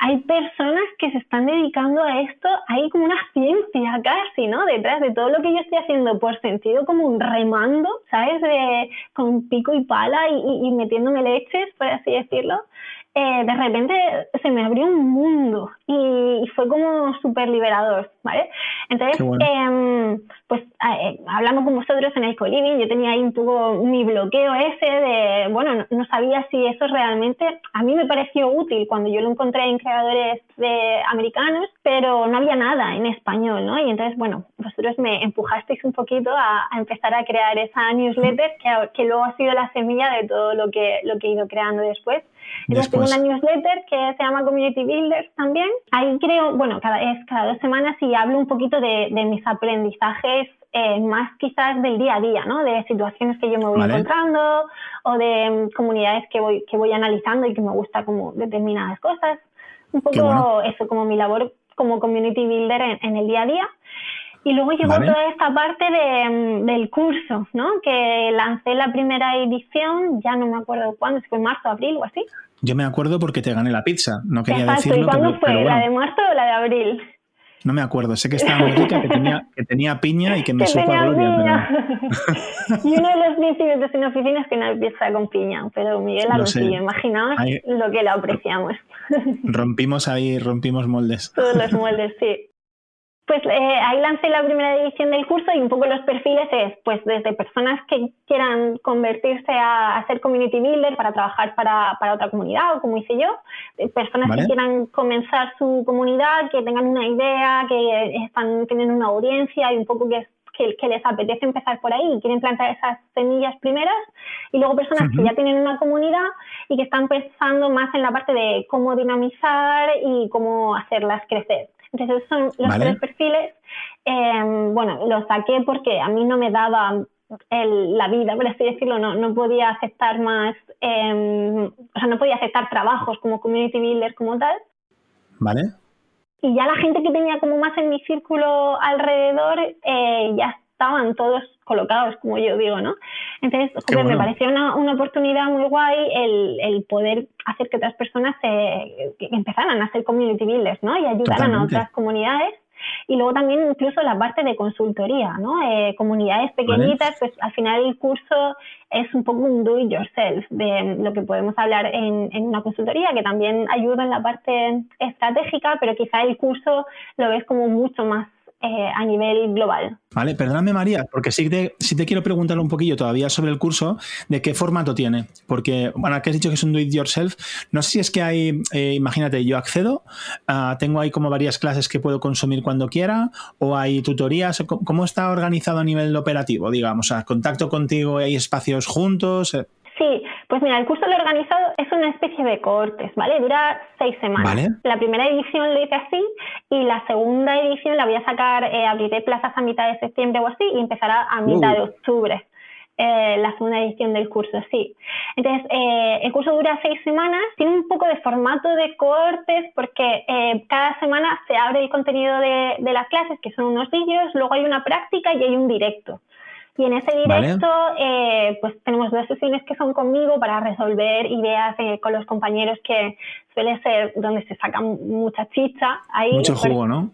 hay personas que se están dedicando a esto, hay como una ciencia casi, ¿no? Detrás de todo lo que yo estoy haciendo por sentido como un remando, ¿sabes? De, con pico y pala y, y metiéndome leches, por así decirlo. Eh, de repente se me abrió un mundo y, fue como súper liberador, ¿vale? Entonces, eh, hablando con vosotros en el co-living, yo tenía ahí un poco mi bloqueo ese de, bueno, no, sabía si eso realmente, a mí me pareció útil cuando yo lo encontré en creadores de americanos, pero no había nada en español, ¿no? Y entonces, bueno, vosotros me empujasteis un poquito a, empezar a crear esa newsletter que, que luego ha sido la semilla de todo lo que, lo que he ido creando después. Después. tengo una newsletter que se llama Community Builders también. Ahí creo, bueno, cada, es cada dos semanas y hablo un poquito de, de mis aprendizajes eh, más quizás del día a día, ¿no? De situaciones que yo me voy encontrando o de mm, comunidades que voy, que voy analizando y que me gusta como determinadas cosas. Un poco eso, como mi labor como community builder en, en el día a día. Y luego llegó toda esta parte de, mm, del curso, ¿no? Que lancé la primera edición, ya no me acuerdo cuándo, si fue marzo, abril o así. Yo me acuerdo porque te gané la pizza, no quería decirlo. ¿Y cuándo fue? ¿La de marzo o la de abril? No me acuerdo, sé que estaba muy rica, que tenía, que tenía piña y que me supo a gloria. y uno de los principios de sin oficina es que no empieza con piña, pero Miguel la consiguió. Imaginaos lo que la apreciamos. rompimos ahí, rompimos moldes. Todos los moldes, sí. Pues eh, ahí lancé la primera edición del curso y un poco los perfiles es, pues desde personas que quieran convertirse a, ser community builder para trabajar para, para, otra comunidad o como hice yo, eh, personas que quieran comenzar su comunidad, que tengan una idea, que están tienen una audiencia y un poco que, que, les apetece empezar por ahí y quieren plantar esas semillas primeras. Y luego personas que ya tienen una comunidad y que están pensando más en la parte de cómo dinamizar y cómo hacerlas crecer. Entonces, son los tres perfiles. Em, bueno, los saqué porque a mí no me daba la vida, por así decirlo, no, no podía aceptar más, em, o sea, no podía aceptar trabajos como community builder como tal. Vale. Y ya la gente que tenía como más en mi círculo alrededor eh, ya estaban todos colocados, como yo digo, ¿no? Entonces, me pareció una, una, oportunidad muy guay el, el, poder hacer que otras personas se, empezaran a ser community builders, ¿no? Y ayudaran a otras comunidades. Y luego también incluso la parte de consultoría, ¿no? Eh, comunidades pequeñitas, pues al final el curso es un poco un do it yourself de lo que podemos hablar en, en, una consultoría, que también ayuda en la parte estratégica, pero quizá el curso lo ves como mucho más eh, a nivel global. Vale, perdóname María, porque sí te, sí te quiero preguntar un poquillo todavía sobre el curso, de qué formato tiene, porque, bueno, aquí has dicho que es un do it yourself, no sé si es que hay, eh, imagínate, yo accedo, uh, tengo ahí como varias clases que puedo consumir cuando quiera, o hay tutorías, ¿cómo está organizado a nivel operativo, digamos? O contacto contigo, hay espacios juntos. Sí, pues mira, el curso lo he organizado es una especie de cortes, ¿vale? Dura seis semanas. La primera edición lo hice así y la segunda edición la voy a sacar, eh, abriré plazas a mitad de septiembre o así y empezará a mitad de uh. octubre. Eh, la segunda edición del curso, sí. Entonces, eh, el curso dura seis semanas, tiene un poco de formato de cortes porque eh, cada semana se abre el contenido de, de, las clases, que son unos vídeos, luego hay una práctica y hay un directo. Y en ese directo, eh, pues tenemos dos sesiones que son conmigo para resolver ideas eh, con los compañeros que suele ser donde se saca mucha chicha. Ahí, Mucho jugo, ¿no?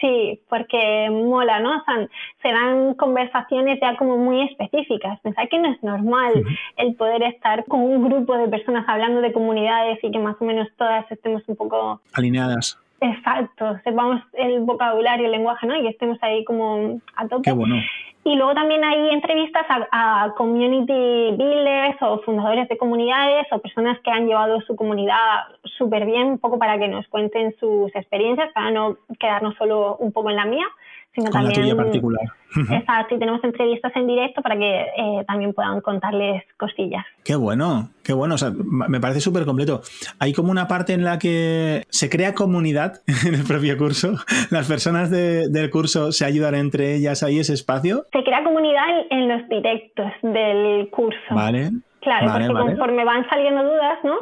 Sí, porque mola, ¿no? O sea, se dan conversaciones ya como muy específicas. Pensar que no es normal el poder estar con un grupo de personas hablando de comunidades y que más o menos todas estemos un poco alineadas. Exacto, sepamos el vocabulario, el lenguaje, ¿no? Y estemos ahí como a tope. Qué bueno. Y luego también hay entrevistas a, community builders o fundadores de comunidades o personas que han llevado su comunidad súper bien, un poco para que nos cuenten sus experiencias, para no quedarnos solo un poco en la mía, sino también... particular. Exacto, y tenemos entrevistas en directo para que eh, también puedan contarles cosillas. Qué bueno, qué bueno, o sea, me parece súper completo. Hay como una parte en la que se crea comunidad en el propio curso, las personas del curso se ayudan entre ellas, ahí ese espacio. Se crea comunidad en los directos del curso. Vale. Claro, porque conforme van saliendo dudas, ¿no?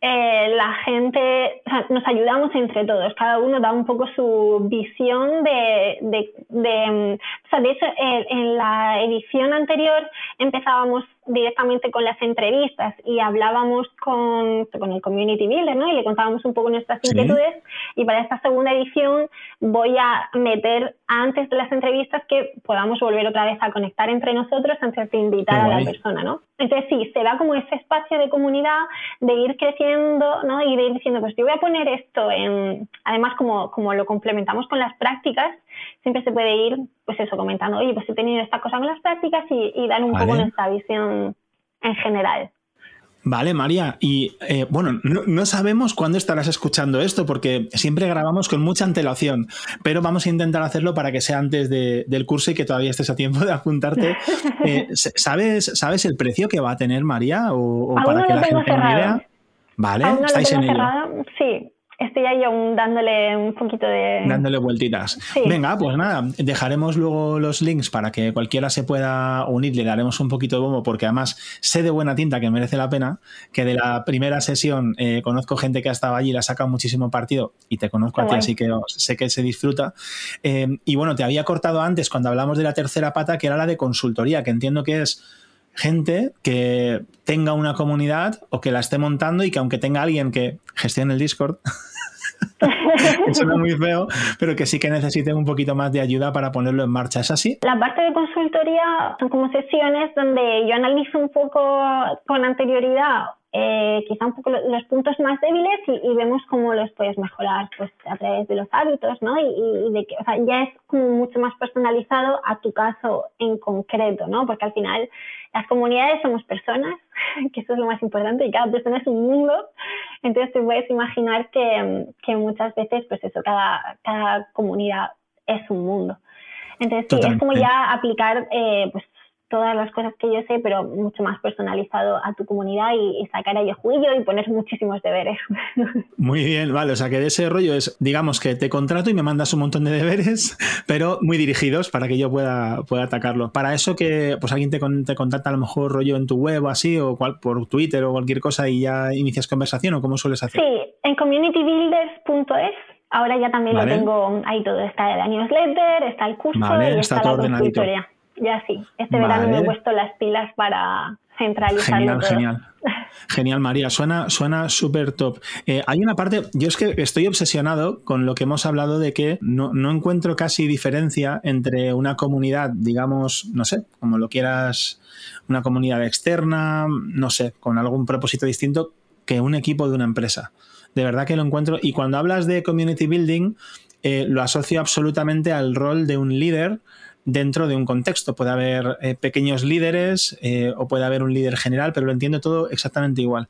Eh, la gente, nos ayudamos entre todos, cada uno da un poco su visión de, de, de o sea, de hecho, en la edición anterior empezábamos directamente con las entrevistas y hablábamos con, con, el community builder, ¿no? Y le contábamos un poco nuestras inquietudes. Y para esta segunda edición voy a meter antes de las entrevistas que podamos volver otra vez a conectar entre nosotros antes de invitar a la persona, ¿no? Entonces sí, se da como ese espacio de comunidad, de ir creciendo, ¿no? Y de ir diciendo, pues yo voy a poner esto en, además como, como lo complementamos con las prácticas, siempre se puede ir, pues eso, comentando, oye, pues he tenido esta cosa con las prácticas y, dar un poco nuestra visión en general. Vale, María. Y eh, bueno, no, sabemos cuándo estarás escuchando esto porque siempre grabamos con mucha antelación, pero vamos a intentar hacerlo para que sea antes del curso y que todavía estés a tiempo de apuntarte. Eh, ¿sabes, ¿Sabes el precio que va a tener María? O, para que la gente tenga idea. Vale, estáis en ello. Sí, estoy ahí aún dándole un poquito de... Dándole vueltitas. Venga, pues nada, dejaremos luego los links para que cualquiera se pueda unir, le daremos un poquito de bombo porque además sé de buena tinta que merece la pena, que de la primera sesión eh, conozco gente que ha estado allí y la ha sacado muchísimo partido y te conozco a ti, así que sé que se disfruta. Eh, y bueno, te había cortado antes cuando hablamos de la tercera pata, que era la de consultoría, que entiendo que es gente que tenga una comunidad o que la esté montando y que aunque tenga alguien que gestione el Discord, eso es muy feo, pero que sí que necesiten un poquito más de ayuda para ponerlo en marcha. ¿Es así? La parte de consultoría son como sesiones donde yo analizo un poco con anterioridad eh, quizá un poco los puntos más débiles y, vemos cómo los puedes mejorar pues a través de los hábitos, ¿no? Y, de que, o sea, ya es como mucho más personalizado a tu caso en concreto, ¿no? Porque al final las comunidades somos personas, que eso es lo más importante, y cada persona es un mundo, entonces te puedes imaginar que, que muchas veces, pues eso, cada, cada comunidad es un mundo. Entonces, sí, es como ya aplicar eh, pues, todas las cosas que yo sé, pero mucho más personalizado a tu comunidad y, sacar ahí el juicio y poner muchísimos deberes. Muy bien, vale, o sea que de ese rollo es, digamos que te contrato y me mandas un montón de deberes, pero muy dirigidos para que yo pueda, pueda atacarlo. Para eso que pues alguien te, te contacta a lo mejor rollo en tu web o así, o cual, por Twitter o cualquier cosa y ya inicias conversación o cómo sueles hacer. Sí, en communitybuilders.es Ahora ya también lo tengo ahí todo. Está la newsletter, está el curso y está, la consultoría ya sí. Este verano me he puesto las pilas para centralizarlo genial, Genial, genial. María. Suena suena súper top. Eh, hay una parte, yo es que estoy obsesionado con lo que hemos hablado de que no, encuentro casi diferencia entre una comunidad, digamos, no sé, como lo quieras, una comunidad externa, no sé, con algún propósito distinto que un equipo de una empresa. De verdad que lo encuentro. Y cuando hablas de community building, eh, lo asocio absolutamente al rol de un líder dentro de un contexto. Puede haber eh, pequeños líderes eh, o puede haber un líder general, pero lo entiendo todo exactamente igual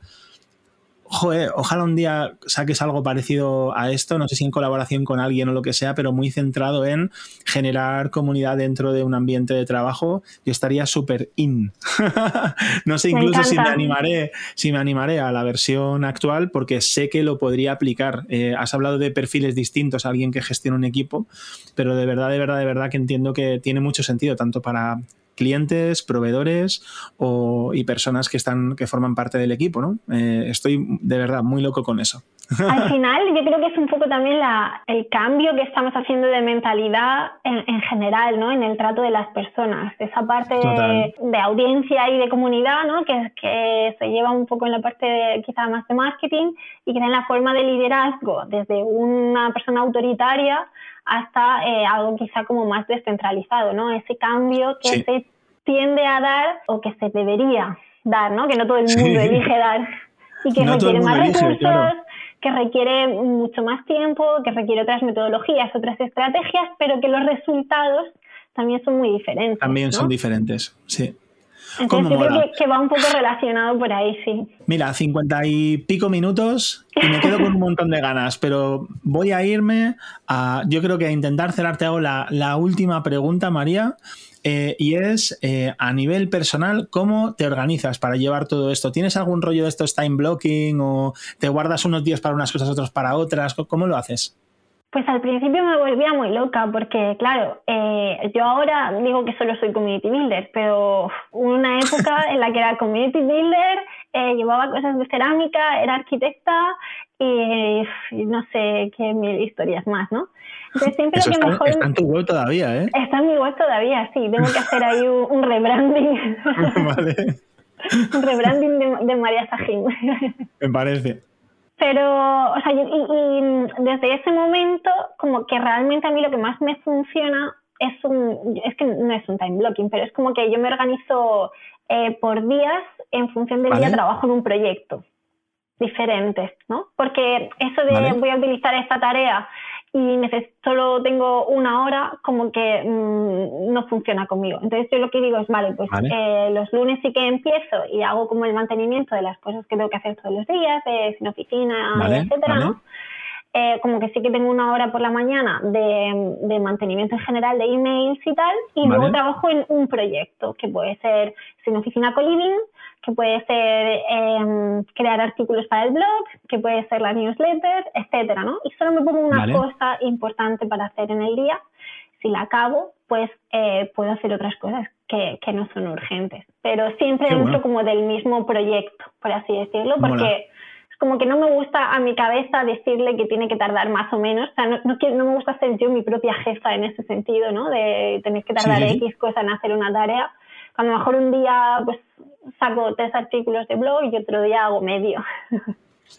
joder, ojalá un día saques algo parecido a esto, no sé si en colaboración con alguien o lo que sea, pero muy centrado en generar comunidad dentro de un ambiente de trabajo, yo estaría súper in. no sé incluso si me animaré, si me animaré a la versión actual, porque sé que lo podría aplicar. Eh, has hablado de perfiles distintos, alguien que gestiona un equipo, pero de verdad, de verdad, de verdad que entiendo que tiene mucho sentido, tanto para clientes, proveedores o, y personas que están que forman parte del equipo, ¿no? Eh, estoy de verdad muy loco con eso. Al final, yo creo que es un poco también la, el cambio que estamos haciendo de mentalidad en, general, ¿no? En el trato de las personas. Esa parte de, audiencia y de comunidad, ¿no? Que, que se lleva un poco en la parte de, quizá más de marketing y que en la forma de liderazgo, desde una persona autoritaria hasta eh, algo quizá como más descentralizado, ¿no? Ese cambio que se tiende a dar o que se debería dar, ¿no? Que no todo el mundo elige dar y que requiere más recursos, que requiere mucho más tiempo, que requiere otras metodologías, otras estrategias, pero que los resultados también son muy diferentes. También son diferentes, sí. Entonces que, va un poco relacionado por ahí, sí. Mira, cincuenta y pico minutos y me quedo con un montón de ganas, pero voy a irme a, yo creo que a intentar cerrarte hago la, la última pregunta, María. Eh, y es eh, a nivel personal, ¿cómo te organizas para llevar todo esto? ¿Tienes algún rollo de estos time blocking o te guardas unos días para unas cosas, otros para otras? ¿Cómo lo haces? Pues al principio me volvía muy loca porque, claro, eh, yo ahora digo que solo soy community builder, pero una época en la que era community builder, eh, llevaba cosas de cerámica, era arquitecta y, no sé qué mil historias más, ¿no? Entonces siempre que está, mejor... Está en tu web todavía, ¿eh? Está en mi web todavía, sí. Tengo que hacer ahí un, rebranding. vale. un rebranding de, de María Sajín. Me parece. Pero, o sea, y, desde ese momento, como que realmente a mí lo que más me funciona es un, es que no es un time blocking, pero es como que yo me organizo eh, por días en función del día trabajo en un proyecto diferente, ¿no? Porque eso de voy a utilizar esta tarea y solo tengo una hora, como que mm, no funciona conmigo. Entonces yo lo que digo es, vale, pues eh, los lunes sí que empiezo y hago como el mantenimiento de las cosas que tengo que hacer todos los días, de sin oficina, etcétera, ¿no? Eh, como que sí que tengo una hora por la mañana de, de mantenimiento en general de emails y tal, y luego trabajo en un proyecto que puede ser sin oficina co-living, que puede ser em, crear artículos para el blog, que puede ser la newsletter, etcétera, ¿no? Y solo me pongo una cosa importante para hacer en el día. Si la acabo, pues eh, puedo hacer otras cosas que, que, no son urgentes. Pero siempre dentro como del mismo proyecto, por así decirlo, porque es como que no me gusta a mi cabeza decirle que tiene que tardar más o menos. O sea, no, no, no me gusta ser yo mi propia jefa en ese sentido, ¿no? De tener que tardar X cosas en hacer una tarea. A lo mejor un día pues saco tres artículos de blog y otro día hago medio.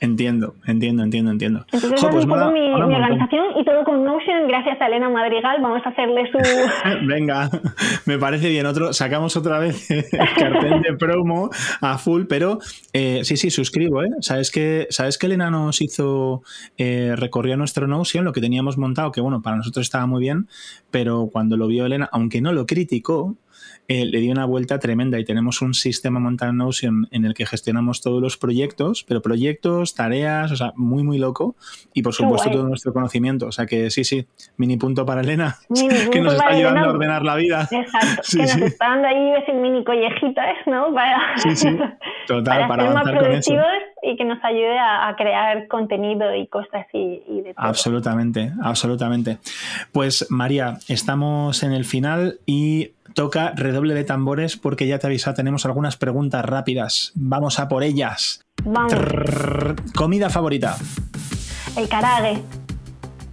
Entiendo, entiendo, entiendo, entiendo. Entonces, es pues un poco mi, organización y todo con Notion, gracias a Elena Madrigal. Vamos a hacerle su. Venga, me parece bien. Otro, sacamos otra vez el cartel de promo a full, pero eh, sí, sí, suscribo, ¿eh? ¿Sabes que, ¿Sabes que Elena nos hizo, eh, recorrió nuestro Notion, lo que teníamos montado, que bueno, para nosotros estaba muy bien, pero cuando lo vio Elena, aunque no lo criticó, eh, le dio una vuelta tremenda y tenemos un sistema montado en Notion en el que gestionamos todos los proyectos, pero proyectos, tareas, o sea, muy, muy loco. Y por supuesto todo nuestro conocimiento. O sea que sí, sí, mini punto para Elena, que nos está ayudando a ordenar la vida. Exacto, que nos está dando ahí ese mini collejitas, ¿no? Para, sí, sí, total, para, ser más productivos y que nos ayude a, crear contenido y cosas y, y de todo. Absolutamente, absolutamente. Pues María, estamos en el final y toca redoble de tambores porque ya te avisa, tenemos algunas preguntas rápidas. Vamos a por ellas. Vamos. comida favorita. El carague.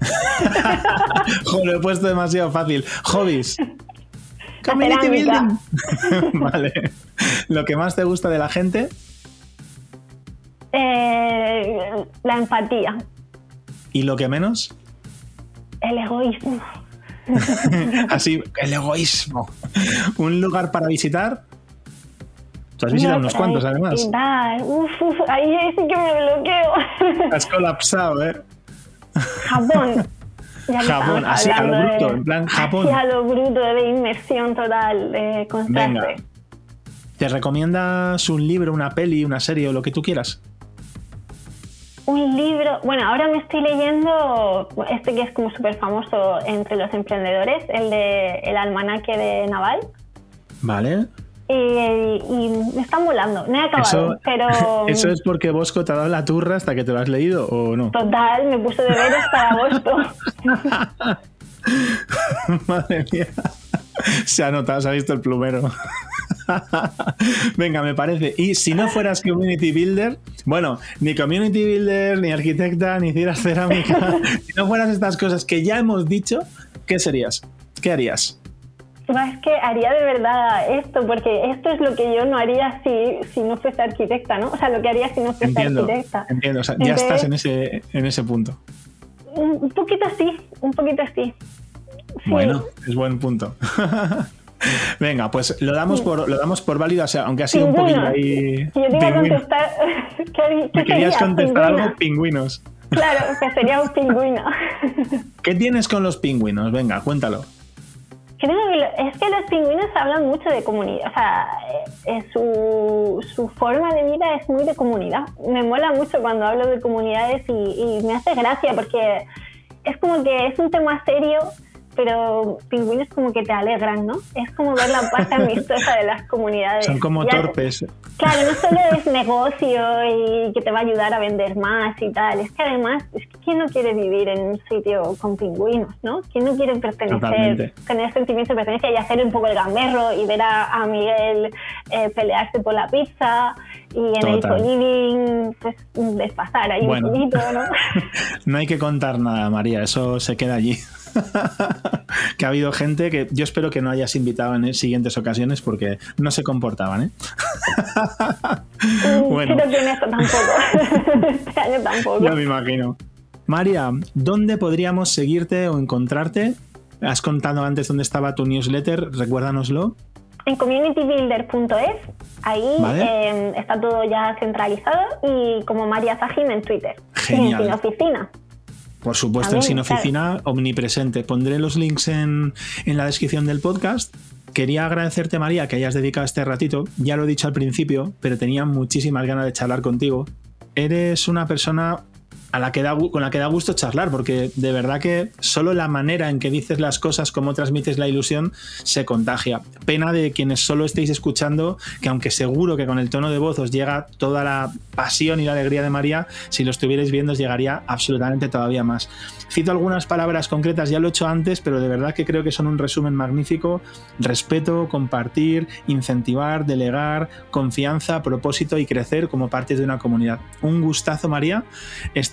Joder, lo he puesto demasiado fácil. Hobbies. Community building. vale. ¿Lo que más te gusta de la gente? Eh, la empatía. ¿Y lo que menos? El egoísmo. Así, el egoísmo. ¿Un lugar para visitar? Tú has visitado unos cuantos, además. Uf, uf, ahí sí que me bloqueo. Has colapsado, ¿eh? Japón. Japón, así a lo bruto, en plan Japón. Así a lo bruto, de inmersión total, de constante. ¿Te recomiendas un libro, una peli, una serie o lo que tú quieras? Un libro, bueno, ahora me estoy leyendo este que es como súper famoso entre los emprendedores, el de El almanaque de Naval. Vale. Y, me están volando, no he acabado, pero... ¿Eso es porque Bosco te ha dado la turra hasta que te lo has leído o no? Total, me puso deberes para Bosco. Madre mía. Se ha notado, se ha visto el plumero. Venga, me parece. Y si no fueras community builder, bueno, ni community builder, ni arquitecta, ni hicieras cerámica, si no fueras estas cosas que ya hemos dicho, ¿qué serías? ¿Qué harías? Es que haría de verdad esto, porque esto es lo que yo no haría si, si no fuese arquitecta, ¿no? O sea, lo que haría si no fuese arquitecta. Entiendo, o sea, ya estás en ese, en ese punto. Un poquito así, un poquito así. Bueno, es buen punto. Venga, pues lo damos por, lo damos por válido, o sea, aunque ha sido un poquito ahí. Si yo te iba a contestar. ¿qué, qué querías contestar algo pingüinos. Claro, que sería un pingüino. ¿Qué tienes con los pingüinos? Venga, cuéntalo. Creo que es que los pingüinos hablan mucho de comunidad, o sea, eh, su, su, forma de vida es muy de comunidad. Me mola mucho cuando hablo de comunidades y, y me hace gracia porque es como que es un tema serio pero pingüinos como que te alegran, ¿no? Es como ver la parte amistosa de las comunidades. Son como torpes. Claro, no solo es negocio y que te va a ayudar a vender más y tal, es que además, es que ¿quién no quiere vivir en un sitio con pingüinos, ¿no? ¿Quién no quiere pertenecer, tener sentimiento de pertenencia y hacer un poco el gamberro y ver a, Miguel eh, pelearse por la pizza y en el co-living pues despasar ahí un poquito, ¿no? no hay que contar nada, María, eso se queda allí. que ha habido gente que yo espero que no hayas invitado en siguientes ocasiones porque no se comportaban, ¿eh? Bueno. Creo que en esto tampoco. este año tampoco. Ya me imagino. María, ¿dónde podríamos seguirte o encontrarte? Has contado antes dónde estaba tu newsletter, recuérdanoslo. En communitybuilder.es, ahí em, está todo ya centralizado y como María Sajim en Twitter. Genial. en oficina. Por supuesto, en Sin Oficina, omnipresente. Pondré los links en, en la descripción del podcast. Quería agradecerte, María, que hayas dedicado este ratito. Ya lo he dicho al principio, pero tenía muchísimas ganas de charlar contigo. Eres una persona a la que da, con la que da gusto charlar, porque de verdad que solo la manera en que dices las cosas, cómo transmites la ilusión, se contagia. Pena de quienes solo estéis escuchando, que aunque seguro que con el tono de voz os llega toda la pasión y la alegría de María, si lo estuvierais viendo os llegaría absolutamente todavía más. Cito algunas palabras concretas, ya lo he hecho antes, pero de verdad que creo que son un resumen magnífico. Respeto, compartir, incentivar, delegar, confianza, propósito y crecer como parte de una comunidad. Un gustazo, María,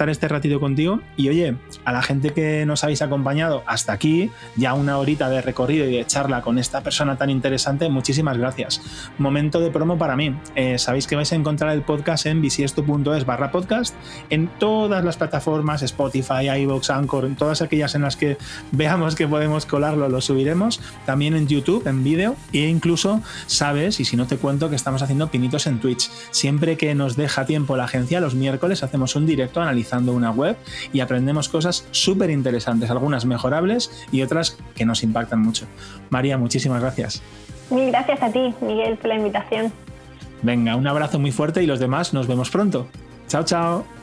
este ratito contigo. Y oye, a la gente que nos habéis acompañado hasta aquí, ya una horita de recorrido y de charla con esta persona tan interesante, muchísimas gracias. Momento de promo para mí. Eh, sabéis que vais a encontrar el podcast en bisiesto.es barra podcast, en todas las plataformas, Spotify, iVoox, Anchor, en todas aquellas en las que veamos que podemos colarlo, lo subiremos. También en YouTube, en vídeo, e incluso sabes, y si no te cuento, que estamos haciendo pinitos en Twitch. Siempre que nos deja tiempo la agencia, los miércoles hacemos un directo analizando una web y aprendemos cosas súper interesantes, algunas mejorables y otras que nos impactan mucho. María, muchísimas gracias. Mil gracias a ti, Miguel, por la invitación. Venga, un abrazo muy fuerte y los demás nos vemos pronto. Chao, chao.